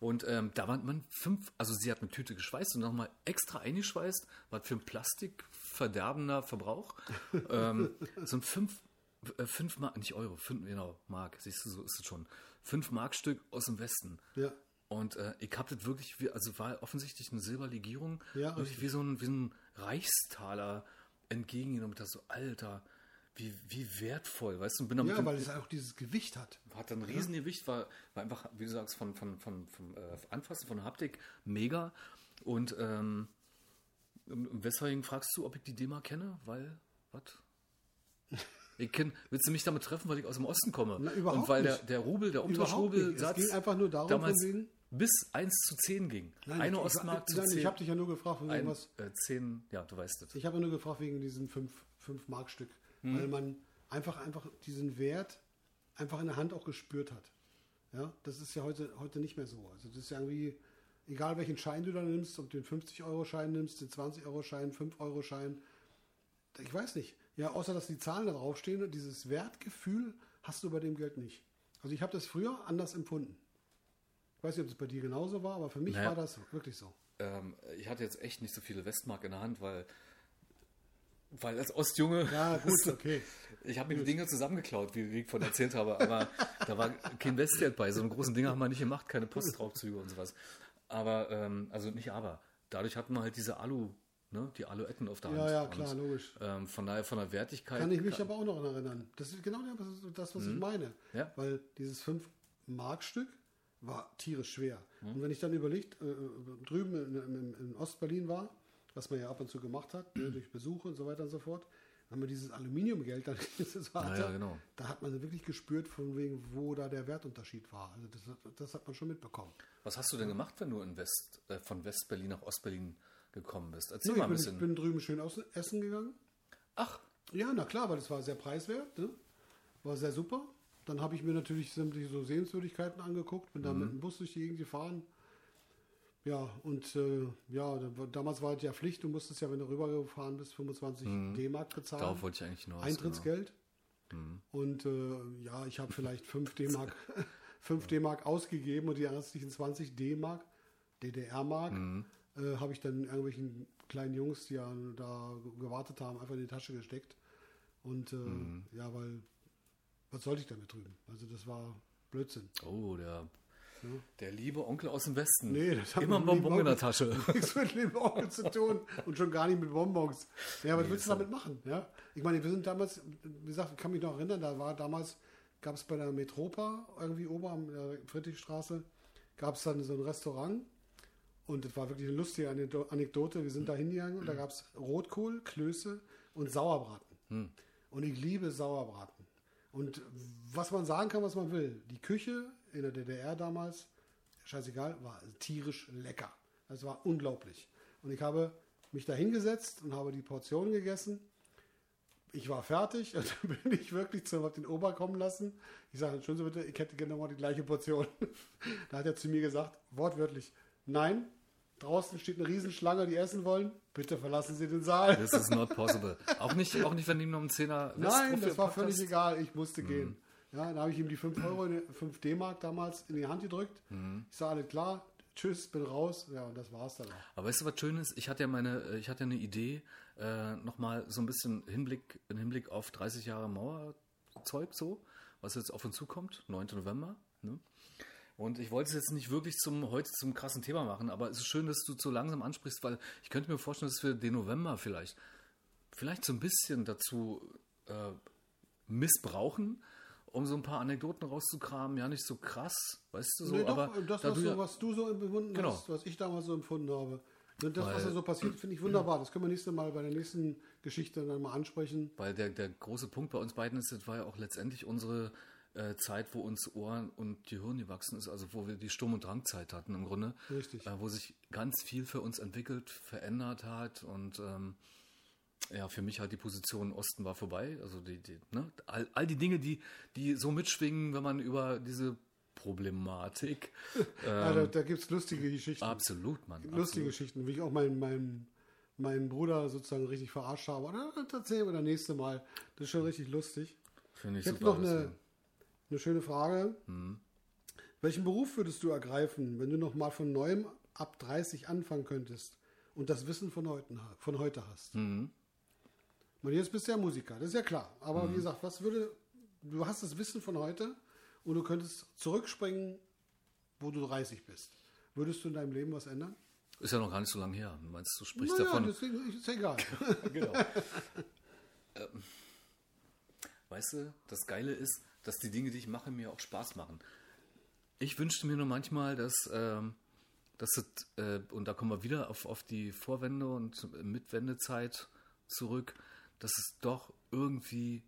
Speaker 1: Und ähm, da waren man fünf, also sie hat eine Tüte geschweißt und nochmal extra eingeschweißt, was für ein plastikverderbender Verbrauch. ähm, so ein fünf, äh, fünf Mark, nicht Euro, fünf, genau, Mark, siehst du, so ist es schon. Fünf Markstück aus dem Westen.
Speaker 2: Ja.
Speaker 1: Und äh, ich habe das wirklich, wie, also war offensichtlich eine Silberlegierung,
Speaker 2: Ja,
Speaker 1: wirklich wie so ein, wie so ein Reichstaler entgegengenommen. Das so, Alter, wie, wie wertvoll, weißt du? Und bin damit
Speaker 2: Ja, weil es auch dieses Gewicht hat.
Speaker 1: hat ein Riesengewicht, war, war einfach, wie du sagst, von, von, von, vom äh, Anfassen, von Haptik mega. Und ähm, weswegen fragst du, ob ich die DEMA kenne? Weil, was? Ich kenn, willst du mich damit treffen, weil ich aus dem Osten komme?
Speaker 2: Na, überhaupt
Speaker 1: und weil der,
Speaker 2: nicht.
Speaker 1: der Rubel, der Umtauschrubelsatz damals
Speaker 2: wegen-
Speaker 1: bis 1 zu 10 ging.
Speaker 2: Nein,
Speaker 1: Eine
Speaker 2: ich,
Speaker 1: Ostmark
Speaker 2: ich,
Speaker 1: zu
Speaker 2: nein,
Speaker 1: 10.
Speaker 2: ich habe dich ja nur gefragt, wegen
Speaker 1: ein,
Speaker 2: was.
Speaker 1: äh, 10, ja, du weißt es.
Speaker 2: Ich habe nur gefragt wegen diesem 5 Mark Stück,
Speaker 1: Hm.
Speaker 2: weil man einfach einfach diesen Wert einfach in der Hand auch gespürt hat. Ja, das ist ja heute heute nicht mehr so. Also das ist ja irgendwie egal welchen Schein du da nimmst, ob du den 50 Euro Schein nimmst, den 20 Euro Schein, 5 Euro Schein, ich weiß nicht. Ja, außer dass die Zahlen da draufstehen, dieses Wertgefühl hast du bei dem Geld nicht. Also ich habe das früher anders empfunden. Ich weiß nicht, ob es bei dir genauso war, aber für mich
Speaker 1: Naja.
Speaker 2: war das wirklich so.
Speaker 1: Ähm, ich hatte jetzt echt nicht so viele Westmark in der Hand, weil, weil als Ostjunge.
Speaker 2: Ja, gut, okay.
Speaker 1: Ich habe mir die Dinge zusammengeklaut, wie ich von erzählt habe, aber da war kein Westgeld bei. So einen großen Dinger haben wir nicht gemacht, keine Postraubzüge und sowas. Aber, ähm, also nicht aber, dadurch hatten wir halt diese Alu, ne, die Aluetten auf der Hand.
Speaker 2: Ja, ja, klar, logisch.
Speaker 1: ähm, von daher, von der Wertigkeit.
Speaker 2: Kann ich mich aber auch noch erinnern. Das ist genau das, was ich meine.
Speaker 1: Mhm. Ja.
Speaker 2: Weil dieses 5-Mark-Stück war tierisch schwer.
Speaker 1: Mhm.
Speaker 2: Und wenn ich dann überlegt, äh, drüben in, in, in Ostberlin war, was man ja ab und zu gemacht hat, ne, durch Besuche und so weiter und so fort, wenn man dieses Aluminiumgeld dann so hatte,
Speaker 1: ja, genau.
Speaker 2: da hat man wirklich gespürt, von wegen, wo da der Wertunterschied war. Also das, das hat man schon mitbekommen.
Speaker 1: Was hast du denn gemacht, wenn du in West, äh, von Westberlin nach Ostberlin gekommen bist? Erzähl
Speaker 2: Nee,
Speaker 1: mal ein
Speaker 2: ich
Speaker 1: bisschen.
Speaker 2: bin, bin drüben schön aus, essen gegangen.
Speaker 1: Ach,
Speaker 2: Ja, na klar, weil das war sehr preiswert, ne? war sehr super. Dann habe ich mir natürlich sämtliche so Sehenswürdigkeiten angeguckt, bin dann mit dem Bus durch die Gegend gefahren. Ja, und äh, ja, damals war es ja Pflicht, du musstest ja, wenn du rübergefahren bist, 25 D-Mark bezahlen.
Speaker 1: darauf wollte ich eigentlich hinaus.
Speaker 2: Eintrittsgeld. Und äh, ja, ich habe vielleicht 5 D-Mark 5 D-Mark ausgegeben und die restlichen 20 D-Mark, DDR-Mark, äh, habe ich dann irgendwelchen kleinen Jungs, die ja da gewartet haben, einfach in die Tasche gesteckt. Und äh, ja, weil, was sollte ich damit drüben? Also das war Blödsinn.
Speaker 1: Oh, der, der liebe Onkel aus dem Westen.
Speaker 2: Nee, das hat
Speaker 1: Immer ein
Speaker 2: mit dem
Speaker 1: Bonbon in der Tasche.
Speaker 2: nichts mit dem Onkel zu tun und schon gar nicht mit Bonbons. Ja, was willst du damit machen? Ja? Ich meine, wir sind damals, wie gesagt, ich kann mich noch erinnern, da war damals, gab es bei der Metropa, irgendwie oben an der Friedrichstraße, gab es dann so ein Restaurant und das war wirklich eine lustige Anekdo- Anekdote. Wir sind da hingegangen und da gab es Rotkohl, Klöße und Sauerbraten. Und ich liebe Sauerbraten. Und was man sagen kann, was man will, die Küche in der DDR damals, scheißegal, war tierisch lecker. Das war unglaublich. Und ich habe mich da hingesetzt und habe die Portion gegessen. Ich war fertig und dann bin ich wirklich zu hab den Ober kommen lassen. Ich sage, entschuldigen Sie bitte, ich hätte gerne mal die gleiche Portion. da hat er zu mir gesagt, wortwörtlich, nein, draußen steht eine Riesenschlange, die essen wollen, bitte verlassen Sie den Saal.
Speaker 1: This is not possible. Auch nicht, auch nicht wenn ihm noch einen Zehner
Speaker 2: Nein, das war
Speaker 1: draufgepackt
Speaker 2: völlig egal. Ich musste gehen. Ja, da habe ich ihm die 5 Euro, 5 D-Mark damals in die Hand gedrückt. Ich sage, alles klar, tschüss, bin raus. Ja, und das war's dann auch.
Speaker 1: Aber weißt du, was schön ist? Ich hatte ja meine, ich hatte eine Idee, äh, nochmal so ein bisschen Hinblick, in Hinblick auf 30 Jahre Mauerzeug so, was jetzt auf uns zukommt, 9. November. Ne? Und ich wollte es jetzt nicht wirklich zum heute zum krassen Thema machen, aber es ist schön, dass du so langsam ansprichst, weil ich könnte mir vorstellen, dass wir den November vielleicht, vielleicht so ein bisschen dazu äh, missbrauchen, um so ein paar Anekdoten rauszukramen. Ja, nicht so krass, weißt du so,
Speaker 2: Nee, doch,
Speaker 1: aber
Speaker 2: das,
Speaker 1: da
Speaker 2: was,
Speaker 1: du
Speaker 2: so,
Speaker 1: ja-
Speaker 2: was du so empfunden
Speaker 1: Genau.
Speaker 2: hast, was ich damals so empfunden habe. Und das, was
Speaker 1: Weil-
Speaker 2: da so passiert, finde ich wunderbar. Das können wir nächstes Mal bei der nächsten Geschichte dann mal ansprechen.
Speaker 1: Weil der, der große Punkt bei uns beiden ist, das war ja auch letztendlich unsere äh, Zeit, wo uns Ohren und Gehirn gewachsen ist, also wo wir die Sturm- und Drangzeit hatten im Grunde.
Speaker 2: Richtig.
Speaker 1: Äh, wo sich ganz viel für uns entwickelt, verändert hat und ähm, ja, für mich halt die Position Osten war vorbei. Also die, die, ne? all, all die Dinge, die, die so mitschwingen, wenn man über diese Problematik.
Speaker 2: ja, da da gibt es lustige Geschichten.
Speaker 1: Absolut, Mann.
Speaker 2: lustige
Speaker 1: absolut.
Speaker 2: Geschichten, wie ich auch meinen, meinen, meinen Bruder sozusagen richtig verarscht habe. Oder das erzählen wir das nächste Mal. Das ist schon richtig lustig.
Speaker 1: Finde ich
Speaker 2: Ich
Speaker 1: super.
Speaker 2: noch eine, eine schöne Frage. Welchen Beruf würdest du ergreifen, wenn du noch mal von neuem ab 30 anfangen könntest und das Wissen von heute, von heute hast?
Speaker 1: Mhm.
Speaker 2: Und jetzt bist du ja Musiker, das ist ja klar. Aber wie gesagt, was würde, du hast das Wissen von heute und du könntest zurückspringen, wo du 30 bist. Würdest du in deinem Leben was ändern?
Speaker 1: Ist ja noch gar nicht so lange her. Du meinst, du sprichst
Speaker 2: Naja,
Speaker 1: davon.
Speaker 2: deswegen ist egal.
Speaker 1: genau. ähm, weißt du, das Geile ist, dass die Dinge, die ich mache, mir auch Spaß machen. Ich wünschte mir nur manchmal, dass, ähm, dass es, äh, und da kommen wir wieder auf, auf die Vorwende und Mitwendezeit zurück, dass es doch irgendwie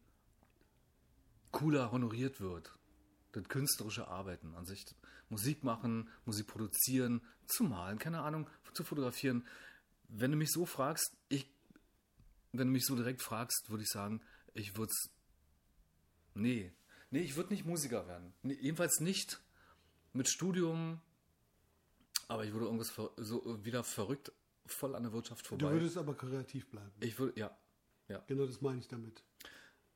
Speaker 1: cooler honoriert wird. Das künstlerische Arbeiten an sich. Musik machen, Musik produzieren, zu malen, keine Ahnung, zu fotografieren. Wenn du mich so fragst, ich, wenn du mich so direkt fragst, würde ich sagen, ich würde es. Nee. Nee, ich würde nicht Musiker werden. Nee, jedenfalls nicht mit Studium, aber ich würde irgendwas so wieder verrückt voll an der Wirtschaft
Speaker 2: Du
Speaker 1: vorbei.
Speaker 2: würdest aber kreativ bleiben.
Speaker 1: ich würde, ja. Ja.
Speaker 2: Genau das meine ich damit.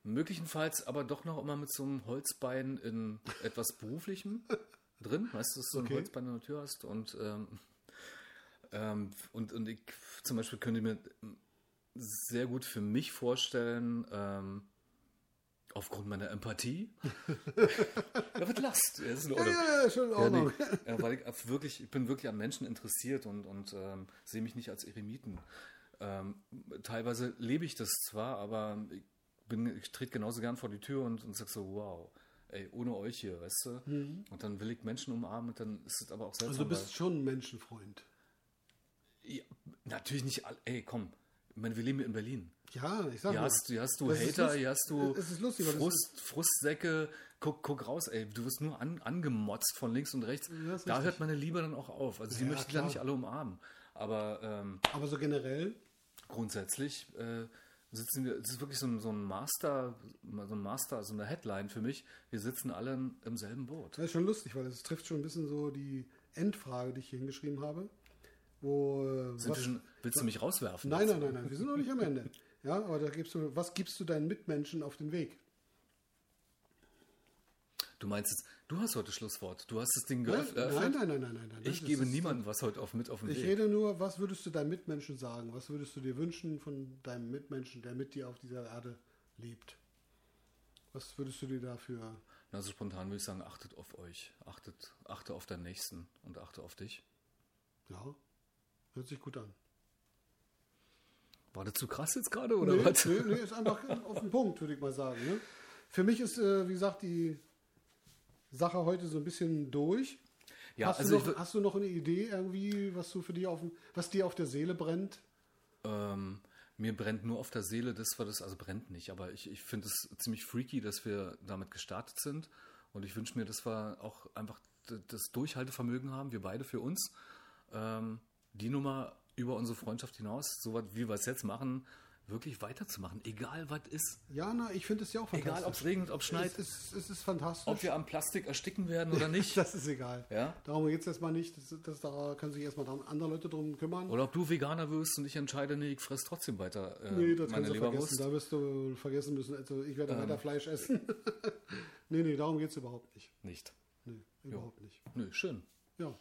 Speaker 1: Möglicherweise aber doch noch immer mit so einem Holzbein in etwas Beruflichem drin, weißt du, dass du so ein
Speaker 2: Okay.
Speaker 1: Holzbein in der Tür hast und, ähm, ähm, und, und ich zum Beispiel könnte mir sehr gut für mich vorstellen, ähm, aufgrund meiner Empathie. da wird Last. Ja, ist
Speaker 2: Ja, ja, ja, schon in
Speaker 1: Ja,
Speaker 2: Ordnung.
Speaker 1: nee, äh, weil ich wirklich, ich bin wirklich an Menschen interessiert und, und ähm, sehe mich nicht als Eremiten. Ähm, teilweise lebe ich das zwar, aber ich, bin, ich trete genauso gern vor die Tür und, und sag so, wow, ey, ohne euch hier, weißt du? Und dann will ich Menschen umarmen und dann ist es aber auch seltsam.
Speaker 2: Also du bist schon ein Menschenfreund.
Speaker 1: ja, natürlich nicht, all, ey, komm, ich meine, wir leben hier in Berlin.
Speaker 2: Ja, ich sag
Speaker 1: Hier
Speaker 2: mal.
Speaker 1: hast, hier hast du
Speaker 2: Das ist
Speaker 1: Hater, hier hast du
Speaker 2: Es ist lustig,
Speaker 1: Frust, Frustsäcke. Guck, guck raus, ey. Du wirst nur an, angemotzt von links und rechts.
Speaker 2: Ja, ist
Speaker 1: da
Speaker 2: richtig.
Speaker 1: hört meine Liebe dann auch auf. Also die
Speaker 2: Ja,
Speaker 1: möchte ich
Speaker 2: klar.
Speaker 1: dann nicht alle umarmen. Aber ähm,
Speaker 2: Aber so generell,
Speaker 1: grundsätzlich äh, sitzen wir, es ist wirklich so ein, so ein Master, so ein Master, so eine Headline für mich. Wir sitzen alle im- im selben Boot.
Speaker 2: das ist schon lustig, weil es trifft schon ein bisschen so die Endfrage, die ich hier hingeschrieben habe. Wo,
Speaker 1: Sind wir schon, willst du mich rauswerfen?
Speaker 2: nein, nein, nein, nein, wir sind noch nicht am Ende. Ja, aber da gibst du, was gibst du deinen Mitmenschen auf den Weg?
Speaker 1: Du meinst jetzt, du hast heute Schlusswort. Du hast das Ding geöffnet.
Speaker 2: nein, nein, nein, nein, nein. nein.
Speaker 1: Ich gebe niemandem was heute auf, mit auf den
Speaker 2: Ich
Speaker 1: Weg.
Speaker 2: rede nur, was würdest du deinen Mitmenschen sagen? Was würdest du dir wünschen von deinem Mitmenschen, der mit dir auf dieser Erde lebt? Was würdest du dir dafür?
Speaker 1: Also spontan würde ich sagen, achtet auf euch. Achtet, achte auf deinen Nächsten und achte auf dich.
Speaker 2: Ja, hört sich gut an.
Speaker 1: War das zu krass jetzt gerade oder
Speaker 2: Nee,
Speaker 1: was?
Speaker 2: nee, nee, ist einfach auf den Punkt, würde ich mal sagen. Ne? Für mich ist, äh, wie gesagt, die Sache heute so ein bisschen durch.
Speaker 1: Ja,
Speaker 2: hast,
Speaker 1: also
Speaker 2: du noch, hast du noch eine Idee irgendwie, was du für dich auf was dir auf der Seele brennt?
Speaker 1: ähm, mir brennt nur auf der Seele, das war das, also brennt nicht, aber ich, ich finde es ziemlich freaky, dass wir damit gestartet sind. Und ich wünsche mir, dass wir auch einfach das Durchhaltevermögen haben, wir beide für uns, ähm, die Nummer über unsere Freundschaft hinaus, so was, wie wir es jetzt machen, wirklich weiterzumachen, egal was ist.
Speaker 2: Ja, na, ich finde es ja auch fantastisch.
Speaker 1: Egal, ob es regnet, ob es schneit,
Speaker 2: Es ist, es ist fantastisch.
Speaker 1: ob wir am Plastik ersticken werden oder nicht.
Speaker 2: das ist egal.
Speaker 1: Ja?
Speaker 2: Darum geht es erstmal nicht. Das, das, da können sich erstmal andere Leute drum kümmern.
Speaker 1: Oder ob du Veganer wirst und ich entscheide, nee, ich fress trotzdem weiter äh,
Speaker 2: nee, das
Speaker 1: meine
Speaker 2: kannst du vergessen.
Speaker 1: Leberwurst.
Speaker 2: Da wirst du vergessen müssen. Also ich werde
Speaker 1: Ähm.
Speaker 2: weiter Fleisch essen. nee, nee, darum geht es überhaupt nicht.
Speaker 1: Nicht.
Speaker 2: Nee, überhaupt nicht.
Speaker 1: Nö, schön.
Speaker 2: Ja.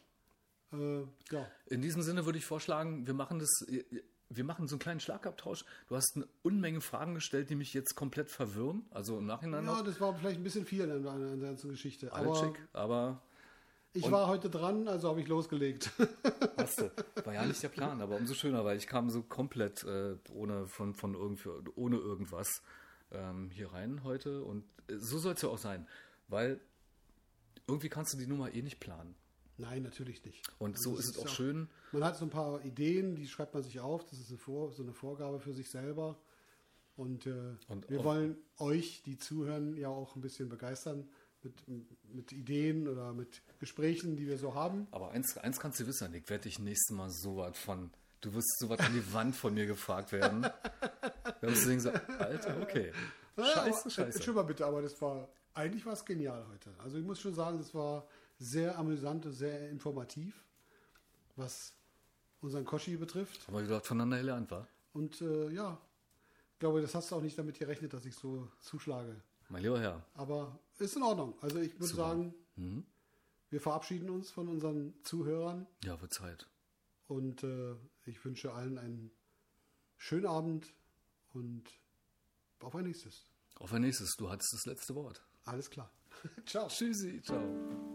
Speaker 2: Äh, ja.
Speaker 1: In diesem Sinne würde ich vorschlagen, wir machen das, wir machen so einen kleinen Schlagabtausch. Du hast eine Unmenge Fragen gestellt, die mich jetzt komplett verwirren. Also im Nachhinein
Speaker 2: ja,
Speaker 1: noch.
Speaker 2: das war vielleicht ein bisschen viel an, der ganzen Geschichte. Aber
Speaker 1: schick, aber
Speaker 2: ich war heute dran, also habe ich losgelegt.
Speaker 1: hast du. War ja nicht der Plan, aber umso schöner, weil ich kam so komplett äh, ohne, von, von irgendwie, ohne irgendwas ähm, hier rein heute. Und äh, so soll es ja auch sein. Weil irgendwie kannst du die Nummer eh nicht planen.
Speaker 2: Nein, natürlich nicht.
Speaker 1: Und so
Speaker 2: Also
Speaker 1: ist es auch
Speaker 2: ja
Speaker 1: schön.
Speaker 2: Man hat so ein paar Ideen, die schreibt man sich auf. Das ist eine Vor so eine Vorgabe für sich selber. Und, äh,
Speaker 1: Und
Speaker 2: wir
Speaker 1: auch-
Speaker 2: wollen euch, die zuhören, ja auch ein bisschen begeistern mit, mit Ideen oder mit Gesprächen, die wir so haben.
Speaker 1: Aber eins, eins kannst du wissen, ich werde dich nächstes Mal so was von, du wirst so was an die Wand von mir gefragt werden. Da wirst du denken so, Alter, okay. Scheiße, scheiße.
Speaker 2: Entschuldigung mal bitte, aber das war, eigentlich war es genial heute. Also ich muss schon sagen, das war sehr amüsant und sehr informativ, was unseren Koshi betrifft.
Speaker 1: Aber wir dort voneinander gelernt, war.
Speaker 2: Und äh, ja, ich glaube, das hast du auch nicht damit gerechnet, dass ich so zuschlage.
Speaker 1: Mein lieber Herr.
Speaker 2: Aber ist in Ordnung. Also ich würde sagen,
Speaker 1: Mhm.
Speaker 2: wir verabschieden uns von unseren Zuhörern
Speaker 1: Ja, wird Zeit.
Speaker 2: und äh, ich wünsche allen einen schönen Abend und auf ein nächstes.
Speaker 1: Auf ein nächstes. Du hattest das letzte Wort.
Speaker 2: Alles klar. Ciao.
Speaker 1: Tschüssi. Ciao.